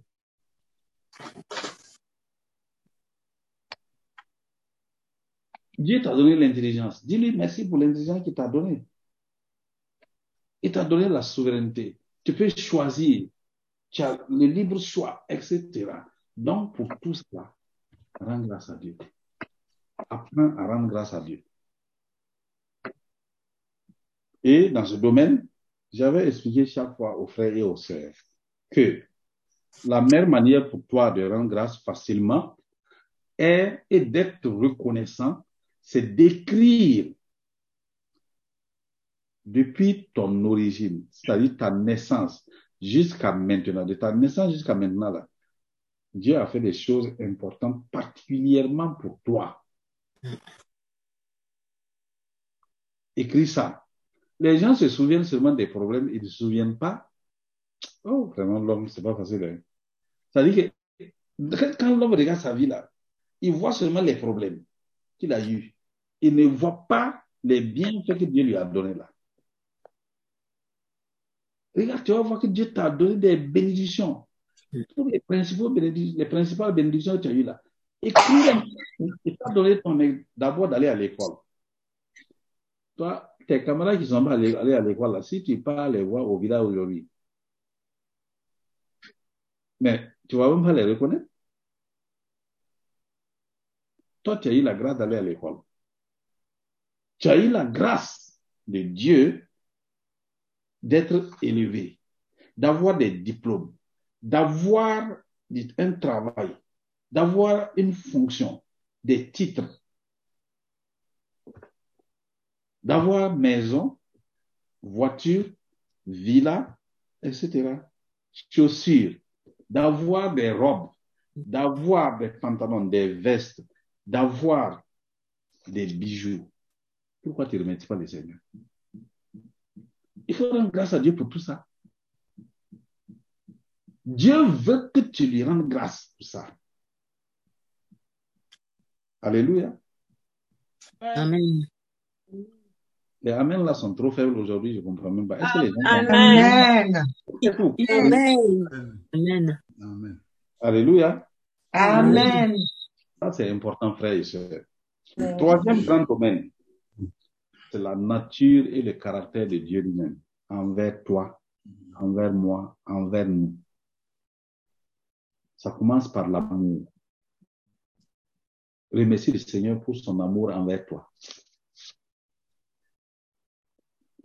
Dieu t'a donné l'intelligence. Dis-lui merci pour l'intelligence qu'il t'a donnée. Il t'a donné la souveraineté. Tu peux choisir. Tu as le libre choix, etc. Donc, pour tout cela, rends grâce à Dieu. Apprends à rendre grâce à Dieu. Et dans ce domaine, j'avais expliqué chaque fois aux frères et aux sœurs que la meilleure manière pour toi de rendre grâce facilement est, est d'être reconnaissant, c'est d'écrire depuis ton origine, c'est-à-dire ta naissance jusqu'à maintenant, de ta naissance jusqu'à maintenant, là, Dieu a fait des choses importantes, particulièrement pour toi. Écris ça. Les gens se souviennent seulement des problèmes, ils ne se souviennent pas. Oh, vraiment, l'homme, c'est pas facile. Hein. C'est-à-dire que quand l'homme regarde sa vie là, il voit seulement les problèmes qu'il a eus. Il ne voit pas les bienfaits que Dieu lui a donnés là. Regarde, tu vas voir que Dieu t'a donné des bénédictions. Pour les, principales bénédictions que tu as eues là. Écris, il t'a donné ton d'abord d'aller à l'école. Toi, tes camarades qui sont pas allés à l'école là, si tu pars les voir au village aujourd'hui, mais tu vas même pas les reconnaître. Toi, tu as eu la grâce d'aller à l'école. Tu as eu la grâce de Dieu d'être élevé, d'avoir des diplômes, d'avoir un travail, d'avoir une fonction, des titres, d'avoir maison, voiture, villa, etc. Chaussures, d'avoir des robes, d'avoir des pantalons, des vestes, d'avoir des bijoux. Pourquoi tu ne remercies pas le Seigneur? Il faut rendre grâce à Dieu pour tout ça. Dieu veut que tu lui rendes grâce pour ça. Alléluia. Amen. Les Amen là sont trop faibles aujourd'hui, je ne comprends même pas. Est-ce que les gens Amen. C'est tout. Amen. Amen. Amen. Alléluia. Amen. Ça, c'est important, frère et sœurs. Troisième grand domaine, c'est la nature et le caractère de Dieu lui-même, envers toi, envers moi, envers nous. Ça commence par l'amour. Remercie le Seigneur pour son amour envers toi.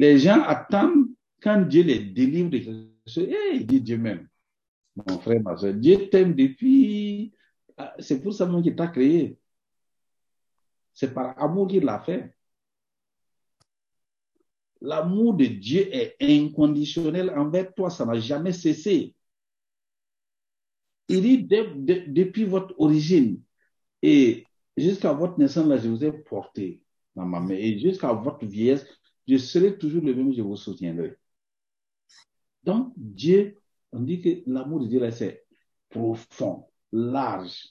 Les gens attendent quand Dieu les délivre de quelque chose. Eh, il dit Dieu même. Mon frère, ma soeur, Dieu t'aime depuis. Ah, C'est pour ça même qu'il t'a créé. C'est par amour qu'il l'a fait. L'amour de Dieu est inconditionnel envers toi, ça n'a jamais cessé. Il dit de- de- depuis votre origine et jusqu'à votre naissance, là, je vous ai porté dans ma main. Et jusqu'à votre vieillesse, je serai toujours le même, je vous soutiendrai. Donc, Dieu, on dit que l'amour de Dieu, c'est profond, large.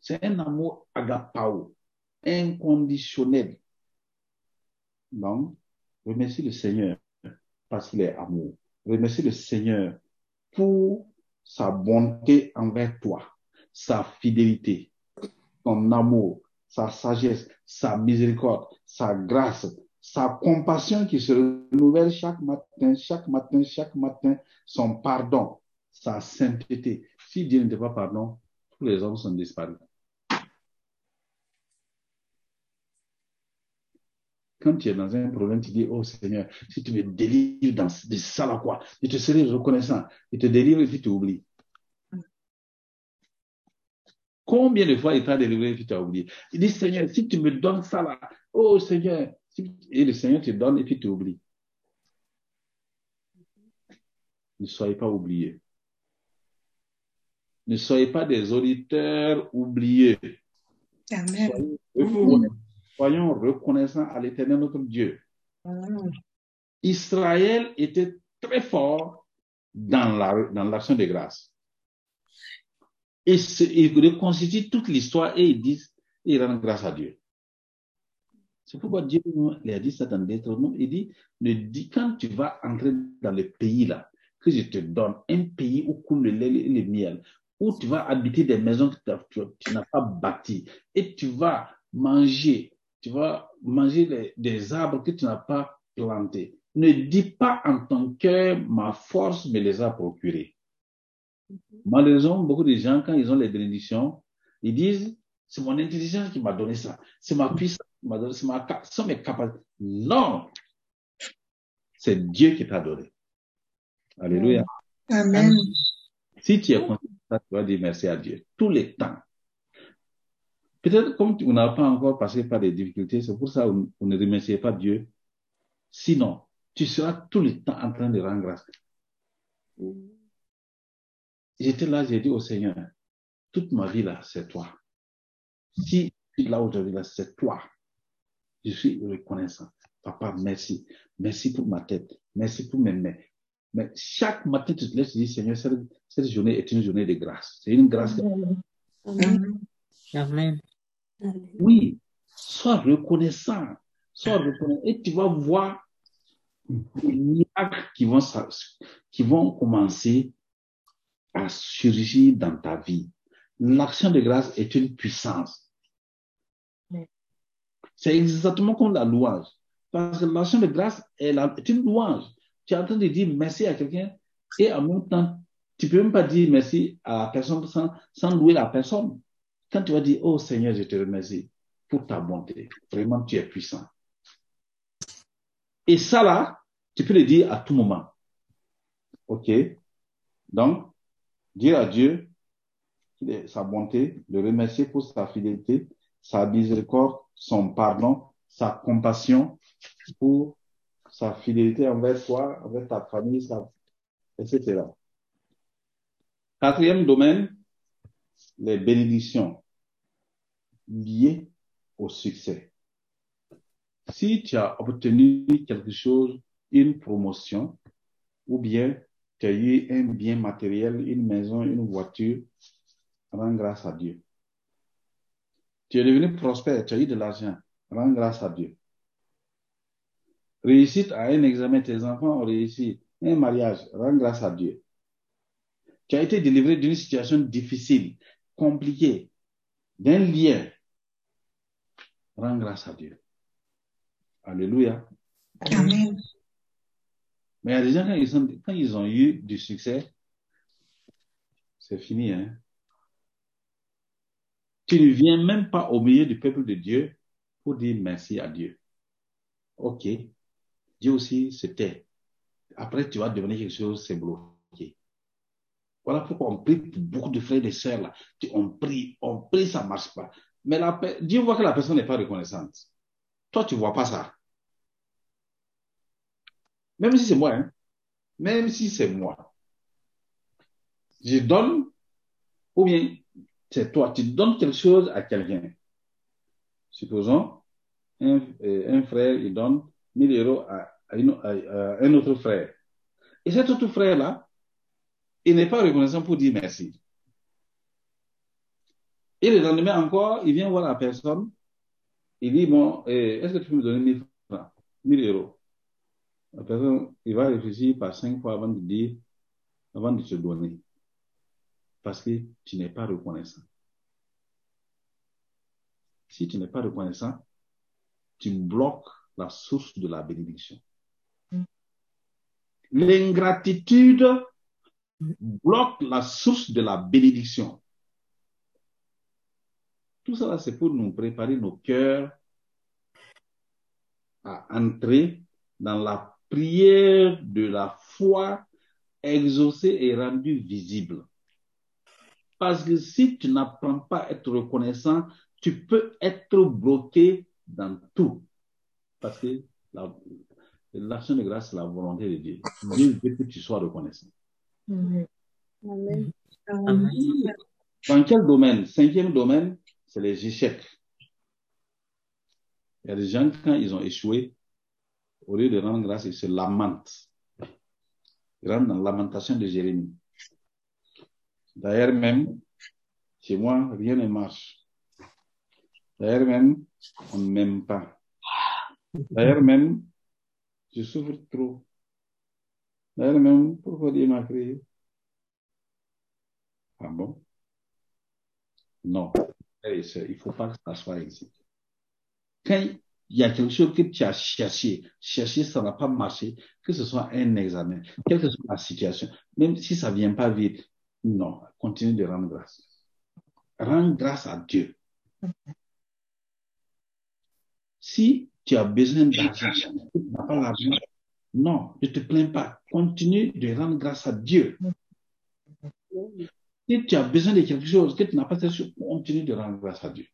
C'est un amour agapao, inconditionnel. Donc, remercie le Seigneur parce qu'il est amour. Remercie le Seigneur pour sa bonté envers toi, sa fidélité, son amour, sa sagesse, sa miséricorde, sa grâce, sa compassion qui se renouvelle chaque matin, chaque matin, chaque matin, son pardon, sa sainteté. Si Dieu ne te pas pardon, tous les hommes sont disparus. quand tu es dans un problème, tu dis, oh Seigneur, si tu me délivres de ça là, quoi, je te serai reconnaissant. Il te délivre et puis tu oublies. Combien de fois il t'a délivré et tu as oublié? Il dit, Seigneur, si tu me donnes ça là, oh Seigneur, et le Seigneur te donne et puis tu oublies. Ne soyez pas oubliés. Ne soyez pas des auditeurs oubliés. Amen. Soyons reconnaissants à l'éternel notre Dieu. Israël était très fort dans la, dans l'action de grâce. Et ils reconstituent toute l'histoire et ils disent, ils rendent grâce à Dieu. C'est pourquoi Dieu nous a dit ça dans Deutéronome. Il dit, ne dis, quand tu vas entrer dans le pays là, que je te donne, un pays où coule le lait et le miel, où tu vas habiter des maisons que tu as- tu, tu n'as pas bâties, et tu vas manger, tu vas manger des arbres que tu n'as pas plantés. Ne dis pas en ton cœur, ma force me les a procurés. Malheureusement, beaucoup de gens, quand ils ont les bénédictions, ils disent, c'est mon intelligence qui m'a donné ça, c'est ma puissance qui m'a donné, c'est ma, mes capacités. Non! C'est Dieu qui t'a donné. Alléluia. Amen. Si tu es conscient de ça, tu vas dire merci à Dieu. Tous les temps. Peut-être comme on n'a pas encore passé par des difficultés, c'est pour ça vous ne remerciez pas Dieu. Sinon, tu seras tout le temps en train de rendre grâce. J'étais là, j'ai dit au Seigneur, toute ma vie là, c'est toi. Si je suis là aujourd'hui là, c'est toi. Je suis reconnaissant. Papa, merci. Merci pour ma tête. Merci pour mes mains. Mais chaque matin, tu te laisses dire, Seigneur, cette, cette journée est une journée de grâce. C'est une grâce. Amen. Amen. Oui, sois reconnaissant. Sois reconnaissant. Et tu vas voir les miracles qui vont, qui vont commencer à surgir dans ta vie. L'action de grâce est une puissance. C'est exactement comme la louange. Parce que l'action de grâce est, la- est une louange. Tu es en train de dire merci à quelqu'un et en même temps, tu peux même pas dire merci à la personne sans, sans louer la personne. Quand tu vas dire, oh Seigneur, je te remercie pour ta bonté. Vraiment, tu es puissant. Et ça là, tu peux le dire à tout moment. OK? Donc, dire à Dieu sa bonté, le remercier pour sa fidélité, sa miséricorde, son pardon, sa compassion, pour sa fidélité envers toi, envers ta famille, etc. Quatrième domaine, les bénédictions liées au succès. Si tu as obtenu quelque chose, une promotion, ou bien tu as eu un bien matériel, une maison, une voiture, rends grâce à Dieu. Tu es devenu prospère, tu as eu de l'argent, rends grâce à Dieu. Réussite à un examen, tes enfants ont réussi, un mariage, rends grâce à Dieu. Tu as été délivré d'une situation difficile, compliquée, d'un lien, rends grâce à Dieu. Alléluia. Amen. Mais il y a des gens, quand ils, quand ils ont eu du succès, c'est fini. Hein? Tu ne viens même pas au milieu du peuple de Dieu pour dire merci à Dieu. Ok. Dieu aussi se tait. Après, tu vas devenir quelque chose, c'est bloqué. Voilà pourquoi on prie pour beaucoup de frères et de sœurs là. On prie, on prie, ça marche pas. Mais la, Dieu voit que la personne n'est pas reconnaissante. Toi, tu vois pas ça. Même si c'est moi, hein. Même si c'est moi. Je donne, ou bien c'est toi, tu donnes quelque chose à quelqu'un. Supposons, un, euh, frère, il donne 1000 euros à, un autre frère. Et cet autre frère-là, il n'est pas reconnaissant pour dire merci. Et le lendemain encore, il vient voir la personne, il dit, bon, euh, est-ce que tu peux me donner 1000 francs, 1000 euros? La personne, il va réfléchir par cinq fois avant de dire, avant de te donner. Parce que tu n'es pas reconnaissant. Si tu n'es pas reconnaissant, tu bloques la source de la bénédiction. L'ingratitude bloque la source de la bénédiction. Tout là, c'est pour nous préparer nos cœurs à entrer dans la prière de la foi exaucée et rendue visible. Parce que si tu n'apprends pas à être reconnaissant, tu peux être bloqué dans tout. Parce que la- l'action de grâce, c'est la volonté de Dieu. Dieu veut que tu sois reconnaissant. Amen. Dans quel domaine? Cinquième domaine, c'est les échecs. Il y a des gens, quand ils ont échoué, au lieu de rendre grâce, ils se lamentent. Ils rentrent dans la lamentation de Jérémie. D'ailleurs même, chez moi, rien ne marche. D'ailleurs même, on ne m'aime pas. D'ailleurs même, je souffre trop. D'ailleurs même, pourquoi Dieu m'a créé? Ah bon? Non. Sœurs, il ne faut pas que ça soit ainsi. Quand il y a quelque chose que tu as cherché, cherché, ça n'a pas marché, que ce soit un examen, quelle que soit la situation, même si ça vient pas vite, non, continue de rendre grâce. Rends grâce à Dieu. Si tu as besoin d'argent, tu n'as pas l'argent, non, ne te plains pas. Continue de rendre grâce à Dieu. Si tu as besoin de quelque chose que tu n'as pas cherché, continue de rendre grâce à Dieu.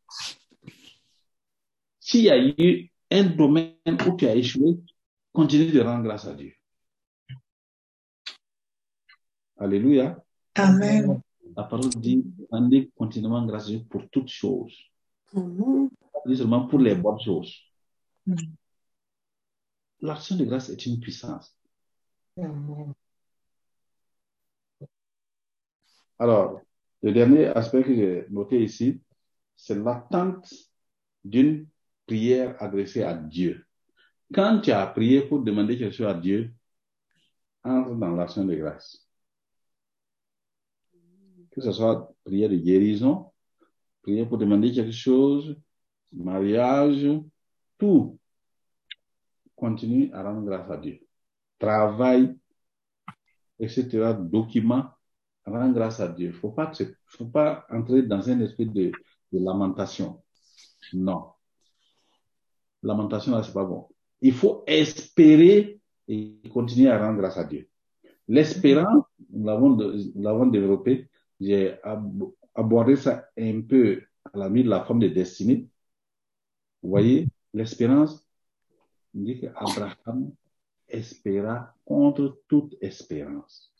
S'il y a eu un domaine où tu as échoué, continue de rendre grâce à Dieu. Alléluia. Amen. La parole dit, rendez continuellement grâce à Dieu pour toutes choses. Amen. Pas seulement pour les bonnes choses. Mm. L'action de grâce est une puissance. Amen. Alors, le dernier aspect que j'ai noté ici, c'est l'attente d'une prière adressée à Dieu. Quand tu as prié pour demander quelque chose à Dieu, entre dans l'action de grâce. Que ce soit prière de guérison, prière pour demander quelque chose, mariage, tout. Continue à rendre grâce à Dieu. Travail, etc., documents, rends grâce à Dieu. Faut pas, faut pas entrer dans un esprit de lamentation. Non. Lamentation, là, c'est pas bon. Il faut espérer et continuer à rendre grâce à Dieu. L'espérance, nous l'avons, de- nous l'avons développé. J'ai ab- abordé ça un peu à la de la forme de destinée. Vous voyez, l'espérance, il dit qu'Abraham espéra contre toute espérance.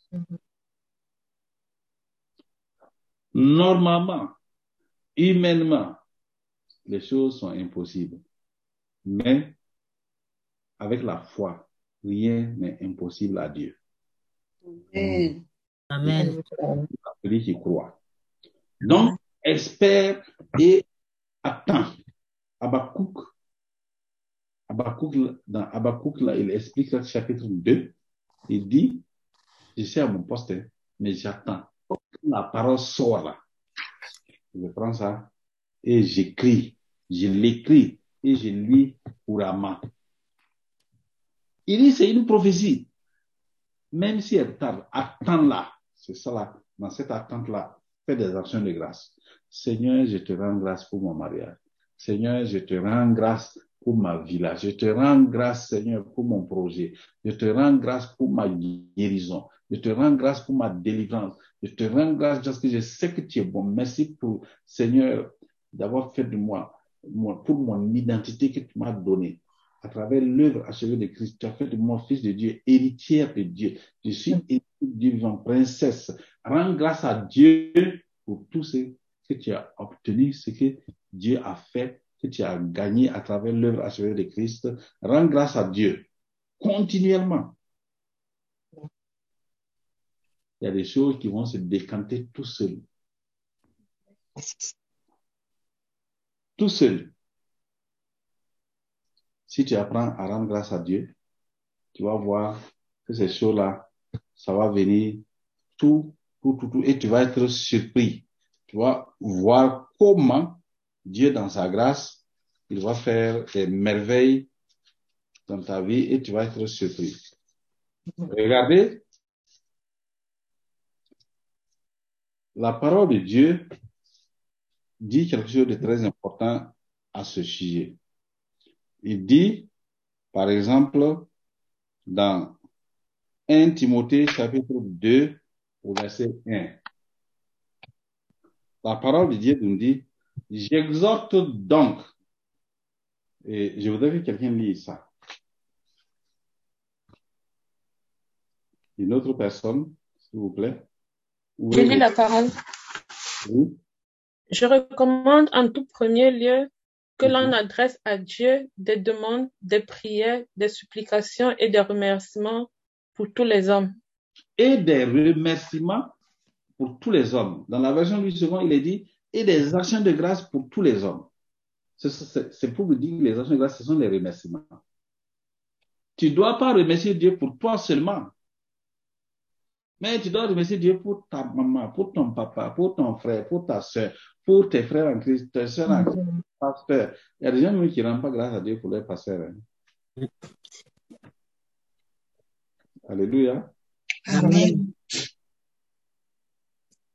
Normalement, humainement, les choses sont impossibles. Mais avec la foi, rien n'est impossible à Dieu. Amen. Amen. Celui qui croit. Donc, espère et attend. Habakkuk, Habakkuk, dans Habakkuk, là, il explique le chapitre 2. Il dit, je suis à mon poste, hein, mais j'attends. Quand La parole sort là. Je prends ça et j'écris. Je l'écris et je lis couramment. Il dit, c'est une prophétie. Même si elle tarde, attends-la. C'est ça là. Dans cette attente-là, fais des actions de grâce. Seigneur, je te rends grâce pour mon mariage. Seigneur, je te rends grâce pour ma villa. Je te rends grâce, Seigneur, pour mon projet. Je te rends grâce pour ma guérison. Je te rends grâce pour ma délivrance. Je te rends grâce parce que je sais que tu es bon. Merci pour, Seigneur, d'avoir fait de moi, moi- pour mon identité que tu m'as donnée. À travers l'œuvre achevée de Christ, tu as fait de moi fils de Dieu, héritière de Dieu. Je suis héritière de Dieu vivant, princesse. Rends grâce à Dieu pour tout ce que tu as obtenu, ce que Dieu a fait, que tu as gagné à travers l'œuvre achevée de Christ. Rends grâce à Dieu continuellement. Il y a des choses qui vont se décanter tout seul. Tout seul. Si tu apprends à rendre grâce à Dieu, tu vas voir que ces choses-là, ça va venir tout, tout, tout, tout, et tu vas être surpris. Tu vas voir comment Dieu, dans sa grâce, il va faire des merveilles dans ta vie et tu vas être surpris. Regardez, la parole de Dieu dit quelque chose de très important à ce sujet. Il dit, Par exemple, dans 1 Timothée chapitre 2 au verset 1. La parole de Dieu nous dit, j'exhorte donc, et je voudrais que quelqu'un lise ça. Une autre personne, s'il vous plaît. Lis les- la parole. Oui. Je recommande en tout premier lieu que l'on Mhm. adresse à Dieu des demandes, des prières, des supplications et des remerciements pour tous les hommes. Et des remerciements pour tous les hommes. Dans la version du second, il est dit, et des actions de grâce pour tous les hommes. C'est- pour vous dire que les actions de grâce, ce sont les remerciements. Tu ne dois pas remercier Dieu pour toi seulement. Mais tu dois remercier Dieu pour ta maman, pour ton papa, pour ton frère, pour ta soeur, pour tes frères en Christ, tes soeurs en Christ, pasteur. Il y a des gens même qui ne rendent pas grâce à Dieu pour leur pasteur. hein. Alléluia. Amen.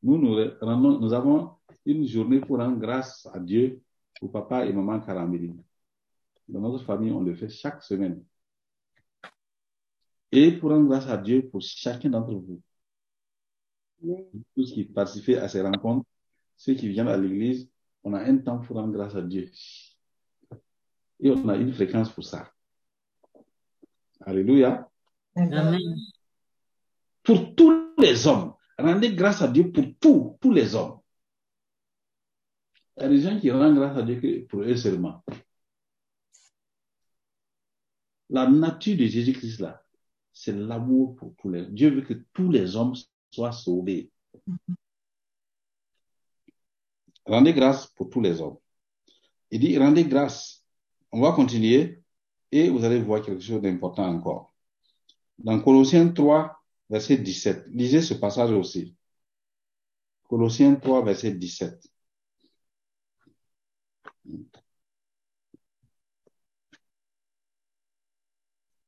Nous, nous, rendons- nous avons une journée pour rendre grâce à Dieu pour papa et maman Karamiri. Dans notre famille, on le fait chaque semaine. Et pour rendre grâce à Dieu pour chacun d'entre vous. Tous qui participent à ces rencontres, ceux qui viennent à l'église, on a un temps pour rendre grâce à Dieu. Et on a une fréquence pour ça. Alléluia. Amen. Pour tous les hommes. Rendez grâce à Dieu pour tous, tous les hommes. Il y a des gens qui rendent grâce à Dieu pour eux seulement. La nature de Jésus-Christ là, c'est l'amour pour tous les Dieu veut que tous les hommes soient sauvés. Rendez grâce pour tous les hommes. Il dit, rendez grâce. On va continuer et vous allez voir quelque chose d'important encore. Dans Colossiens 3, verset 17. Lisez ce passage aussi. Colossiens 3, verset 17.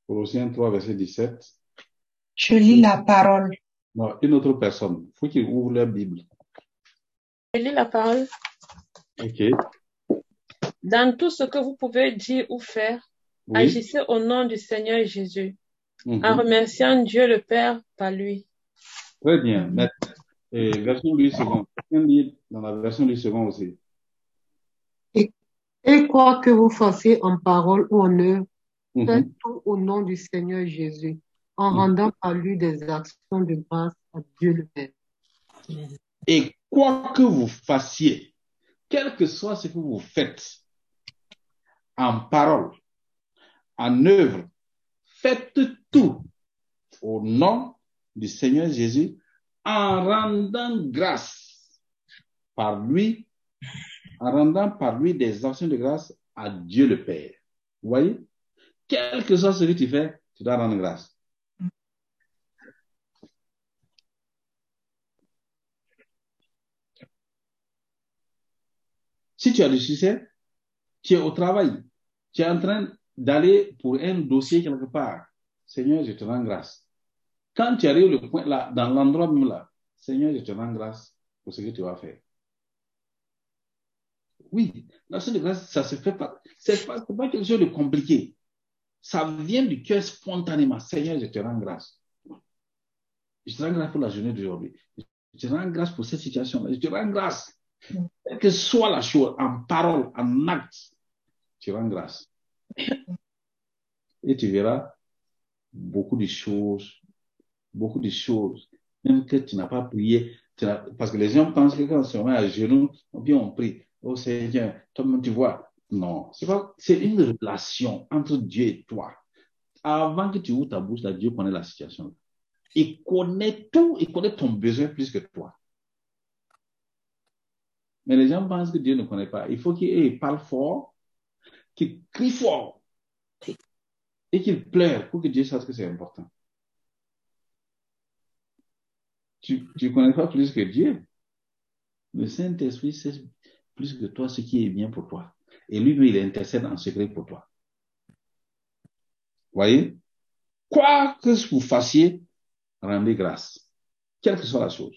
Colossiens 3, verset 17. Je lis la parole. Non, une autre personne. Il faut qu'ils ouvrent leur Bible. Je lis la parole. OK. Dans tout ce que vous pouvez dire ou faire, Oui. agissez au nom du Seigneur Jésus, Mhm. en remerciant Dieu le Père par lui. Très bien. Maintenant, et version du second. Quelqu'un lit dans la version du second aussi. Et quoi que vous fassiez en parole ou en œuvre, Mhm. faites tout au nom du Seigneur Jésus, en Mhm. rendant par lui des actions de grâce à Dieu le Père. Et quoi que vous fassiez, quel que soit ce que vous faites, en parole, en œuvre, faites tout au nom du Seigneur Jésus en rendant grâce par lui, en rendant par lui des actions de grâce à Dieu le Père. Vous voyez? Quel que soit ce que tu fais, tu dois rendre grâce. Si tu as du succès, tu es au travail, tu es en train d'aller pour un dossier quelque part. Seigneur, je te rends grâce. Quand tu arrives le point là, dans l'endroit même là, Seigneur, je te rends grâce pour ce que tu vas faire. Oui, l'action de grâce, ça se fait pas. C'est pas, pas quelque chose de compliqué. Ça vient du cœur spontanément. Seigneur, je te rends grâce. Je te rends grâce pour la journée d'aujourd'hui. Je te rends grâce pour cette situation-là. Je te rends grâce. Quelle que soit la chose, en parole, en acte, tu rends grâce. Et tu verras beaucoup de choses, beaucoup de choses, même que tu n'as pas prié. parce que les gens pensent que quand on se met à genoux, puis on prie. Oh Seigneur, toi-même tu vois. Non, c'est pas, c'est une relation entre Dieu et toi. Avant que tu ouvres ta bouche, Dieu connaît la situation. Il connaît tout, il connaît ton besoin plus que toi. Mais les gens pensent que Dieu ne connaît pas. Il faut qu'il parle fort, qu'il crie fort et qu'il pleure pour que Dieu sache que c'est important. Tu ne connais pas plus que Dieu? Le Saint-Esprit sait plus que toi ce qui est bien pour toi. Et lui-même, il intercède en secret pour toi. Voyez? Quoi que vous fassiez, rendez grâce. Quelle que soit la chose.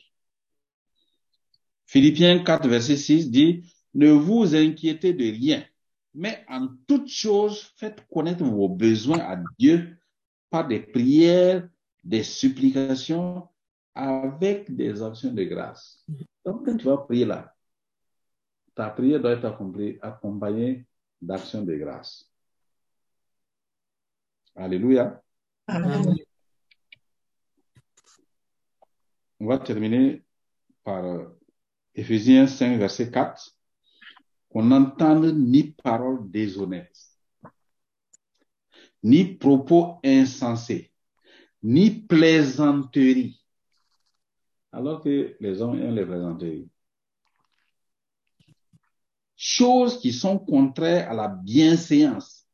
Philippiens 4, verset 6 dit, ne vous inquiétez de rien, Mais en toute chose, faites connaître vos besoins à Dieu par des prières, des supplications, avec des actions de grâce. Donc, quand tu vas prier là, ta prière doit être accompagnée d'actions de grâce. Alléluia. Amen. On va terminer par euh, Éphésiens 5, verset 4. Qu'on n'entende ni paroles déshonnêtes, ni propos insensés, ni plaisanteries. Alors que les hommes aiment les plaisanteries. Choses qui sont contraires à la bienséance.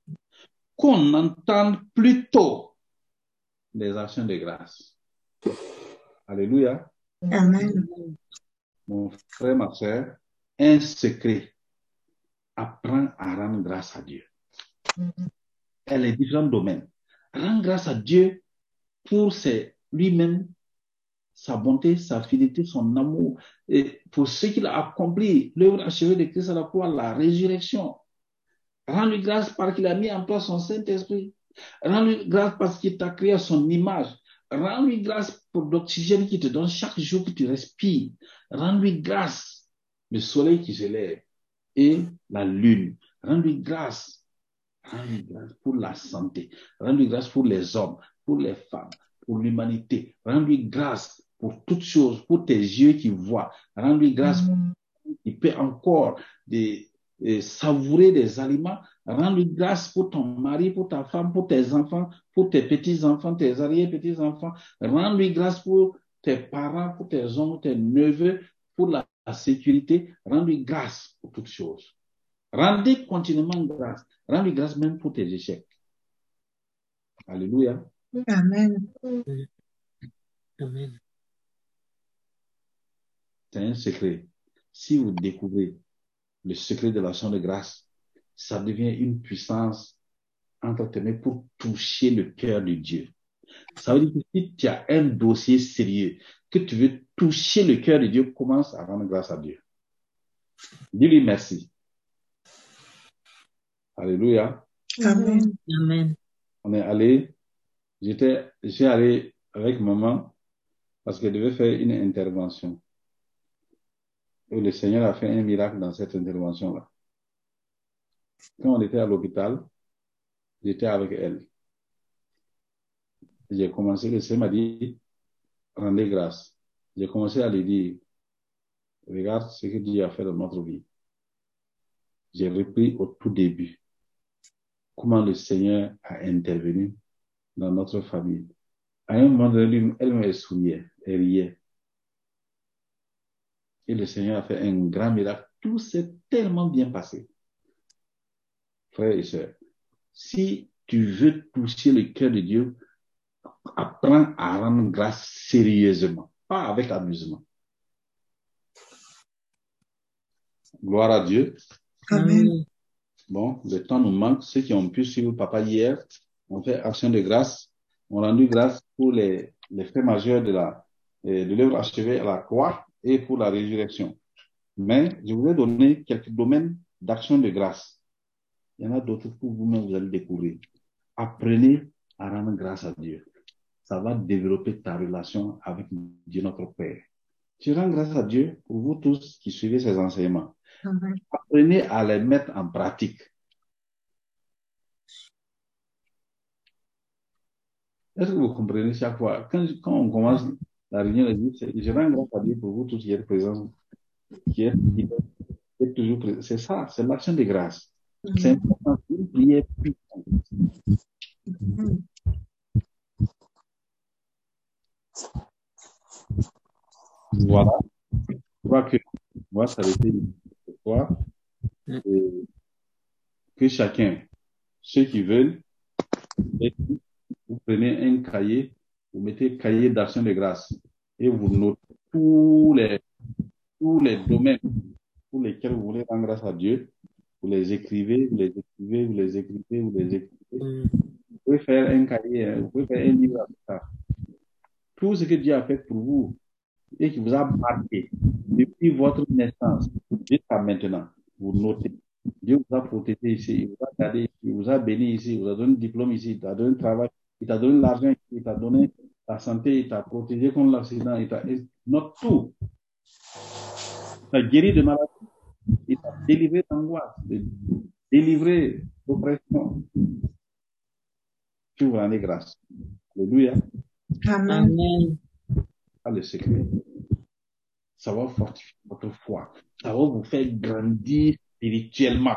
Qu'on entende plutôt des actions de grâce. Alléluia. Amen. Mon frère, ma soeur, un secret. Apprends à rendre grâce à Dieu. Et les différents domaines. Rends grâce à Dieu pour ses- lui-même, sa bonté, sa fidélité, son amour, et pour ce qu'il a accompli, l'œuvre achevée de Christ à la croix, la résurrection. Rends-lui grâce parce qu'il a mis en toi son Saint-Esprit. Rends-lui grâce parce qu'il t'a créé à son image. Rends-lui grâce pour l'oxygène qu'il te donne chaque jour que tu respires. Rends-lui grâce, le soleil qui se lève et la lune. Rends-lui grâce. Rends-lui grâce pour la santé. Rends-lui grâce pour les hommes, pour les femmes, pour l'humanité. Rends-lui grâce pour toutes choses, pour tes yeux qui voient. Rends-lui grâce il peut encore des, savourer des aliments. Rends-lui grâce pour ton mari, pour ta femme, pour tes enfants, pour tes petits-enfants, tes arrière-petits-enfants. Rends-lui grâce pour tes parents, pour tes oncles, tes neveux, pour la, la sécurité. Rends-lui grâce pour toutes choses. Rendez continuellement grâce. Rends-lui grâce même pour tes échecs. Alléluia. Amen. Amen. C'est un secret. Si vous découvrez le secret de l'action de grâce, ça devient une puissance entre tes mains pour toucher le cœur de Dieu. Ça veut dire que si tu as un dossier sérieux, que tu veux toucher le cœur de Dieu, commence à rendre grâce à Dieu. Dis-lui merci. Alléluia. Amen. Amen. On est allé, j'étais, j'ai allé avec maman parce qu'elle devait faire une intervention. Et le Seigneur a fait un miracle dans cette intervention-là. Quand on était à l'hôpital, j'étais avec elle. J'ai commencé, le Seigneur m'a dit, rendez grâce. J'ai commencé à lui dire, regarde ce que Dieu a fait dans notre vie. J'ai repris au tout début comment le Seigneur a intervenu dans notre famille. À un moment donné, elle me souriait, elle riait. Et le Seigneur a fait un grand miracle. Tout s'est tellement bien passé. Frères et sœurs, si tu veux toucher le cœur de Dieu, apprends à rendre grâce sérieusement, pas avec amusement. Gloire à Dieu. Amen. Bon, le temps nous manque. Ceux qui ont pu suivre papa hier ont fait action de grâce, ont rendu grâce pour les, les faits majeurs de la, euh, de l'œuvre achevée à la croix et pour la résurrection. Mais je voulais donner quelques domaines d'action de grâce. Il y en a d'autres que vous-même vous allez découvrir. Apprenez à rendre grâce à Dieu. Ça va développer ta relation avec Dieu notre Père. Je rends grâce à Dieu pour vous tous qui suivez ces enseignements. Apprenez à les mettre en pratique. Est-ce que vous comprenez chaque fois, quand, quand on commence la réunion, c'est- je rends grâce à Dieu pour vous tous qui êtes présents, qui êtes, qui êtes toujours présents. C'est ça, c'est l'action de grâce. C'est important, une prière puissante. Voilà. Je crois que moi, ça a été ce soir. Et que chacun, ceux qui veulent, vous prenez un cahier, vous mettez cahier d'action de grâce et vous notez tous les, tous les domaines pour lesquels vous voulez rendre grâce à Dieu. Vous les écrivez, vous les écrivez, vous les écrivez, vous les écrivez. Mm. Vous pouvez faire un cahier, hein, vous pouvez faire un livre avec ça. Tout ce que Dieu a fait pour vous et qui vous a marqué depuis votre naissance jusqu'à maintenant, vous notez. Dieu vous a protégé ici, il vous a gardé ici, il vous a béni ici, il vous a donné un diplôme ici, il t'a donné un travail, il t'a donné l'argent, il t'a donné la santé, il t'a protégé contre l'accident, il t'a notre tout. Il t'a guéri de maladie, il t'a délivré d'angoisse, délivré d'oppression. Tu vous rendez grâce. Alléluia. Amen. Amen. Ah, le secret. Ça va fortifier votre foi. Ça va vous faire grandir spirituellement.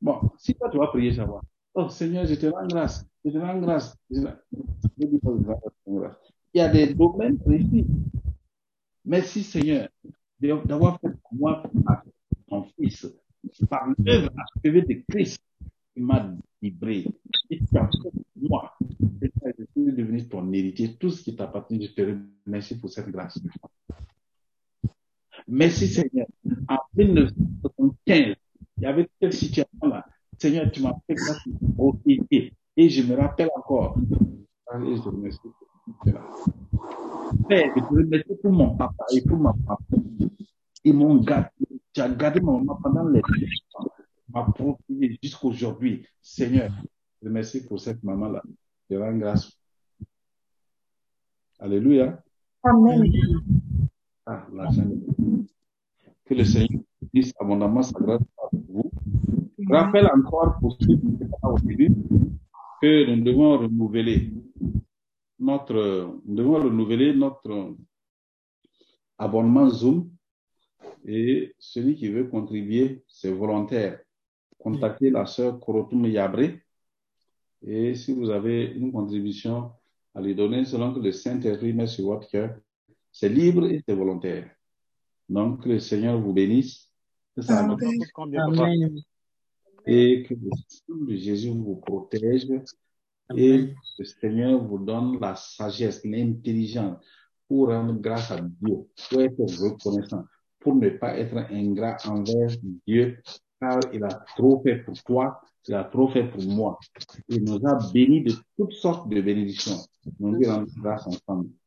Bon, si toi tu vas prier, ça va. Oh Seigneur, je te rends grâce. Je te rends grâce. Il y a des domaines précis. Merci Seigneur d'avoir fait pour moi ton Fils, par l'œuvre achevée de Christ qui m'a livré. Et tu as fait pour moi. Je suis devenu ton héritier. Tout ce qui t'appartient, je te remercie pour cette grâce. Merci Seigneur. En 1975, il y avait cette situation-là. Seigneur, tu m'as fait grâce au héritier. Et je me rappelle encore. Et je te remercie. Père, je te remercie pour mon papa et pour ma maman. Ils m'ont gardé. Tu as gardé ma maman pendant les m'a protégé jusqu'aujourd'hui. Seigneur, je te remercie pour cette maman-là. Je rends grâce. Alléluia. Amen. Ah, Dieu. Que le Seigneur puisse abondamment sa grâce avec vous. Je rappelle encore pour ceux qui n'étaient pas au début que nous devons renouveler notre, nous devons renouveler notre abonnement Zoom et celui qui veut contribuer, c'est volontaire. Contactez la sœur Korotum Yabré et si vous avez une contribution à lui donner selon que le Saint-Esprit met sur votre cœur, c'est libre et c'est volontaire. Donc, que le Seigneur vous bénisse. Que ça Amen. Amen. Et que le sang de Jésus vous protège et Amen. le Seigneur vous donne la sagesse, l'intelligence pour rendre grâce à Dieu, pour être reconnaissant, pour ne pas être ingrat envers Dieu, car il a trop fait pour toi, il a trop fait pour moi. Il nous a bénis de toutes sortes de bénédictions. Nous lui rendons grâce ensemble.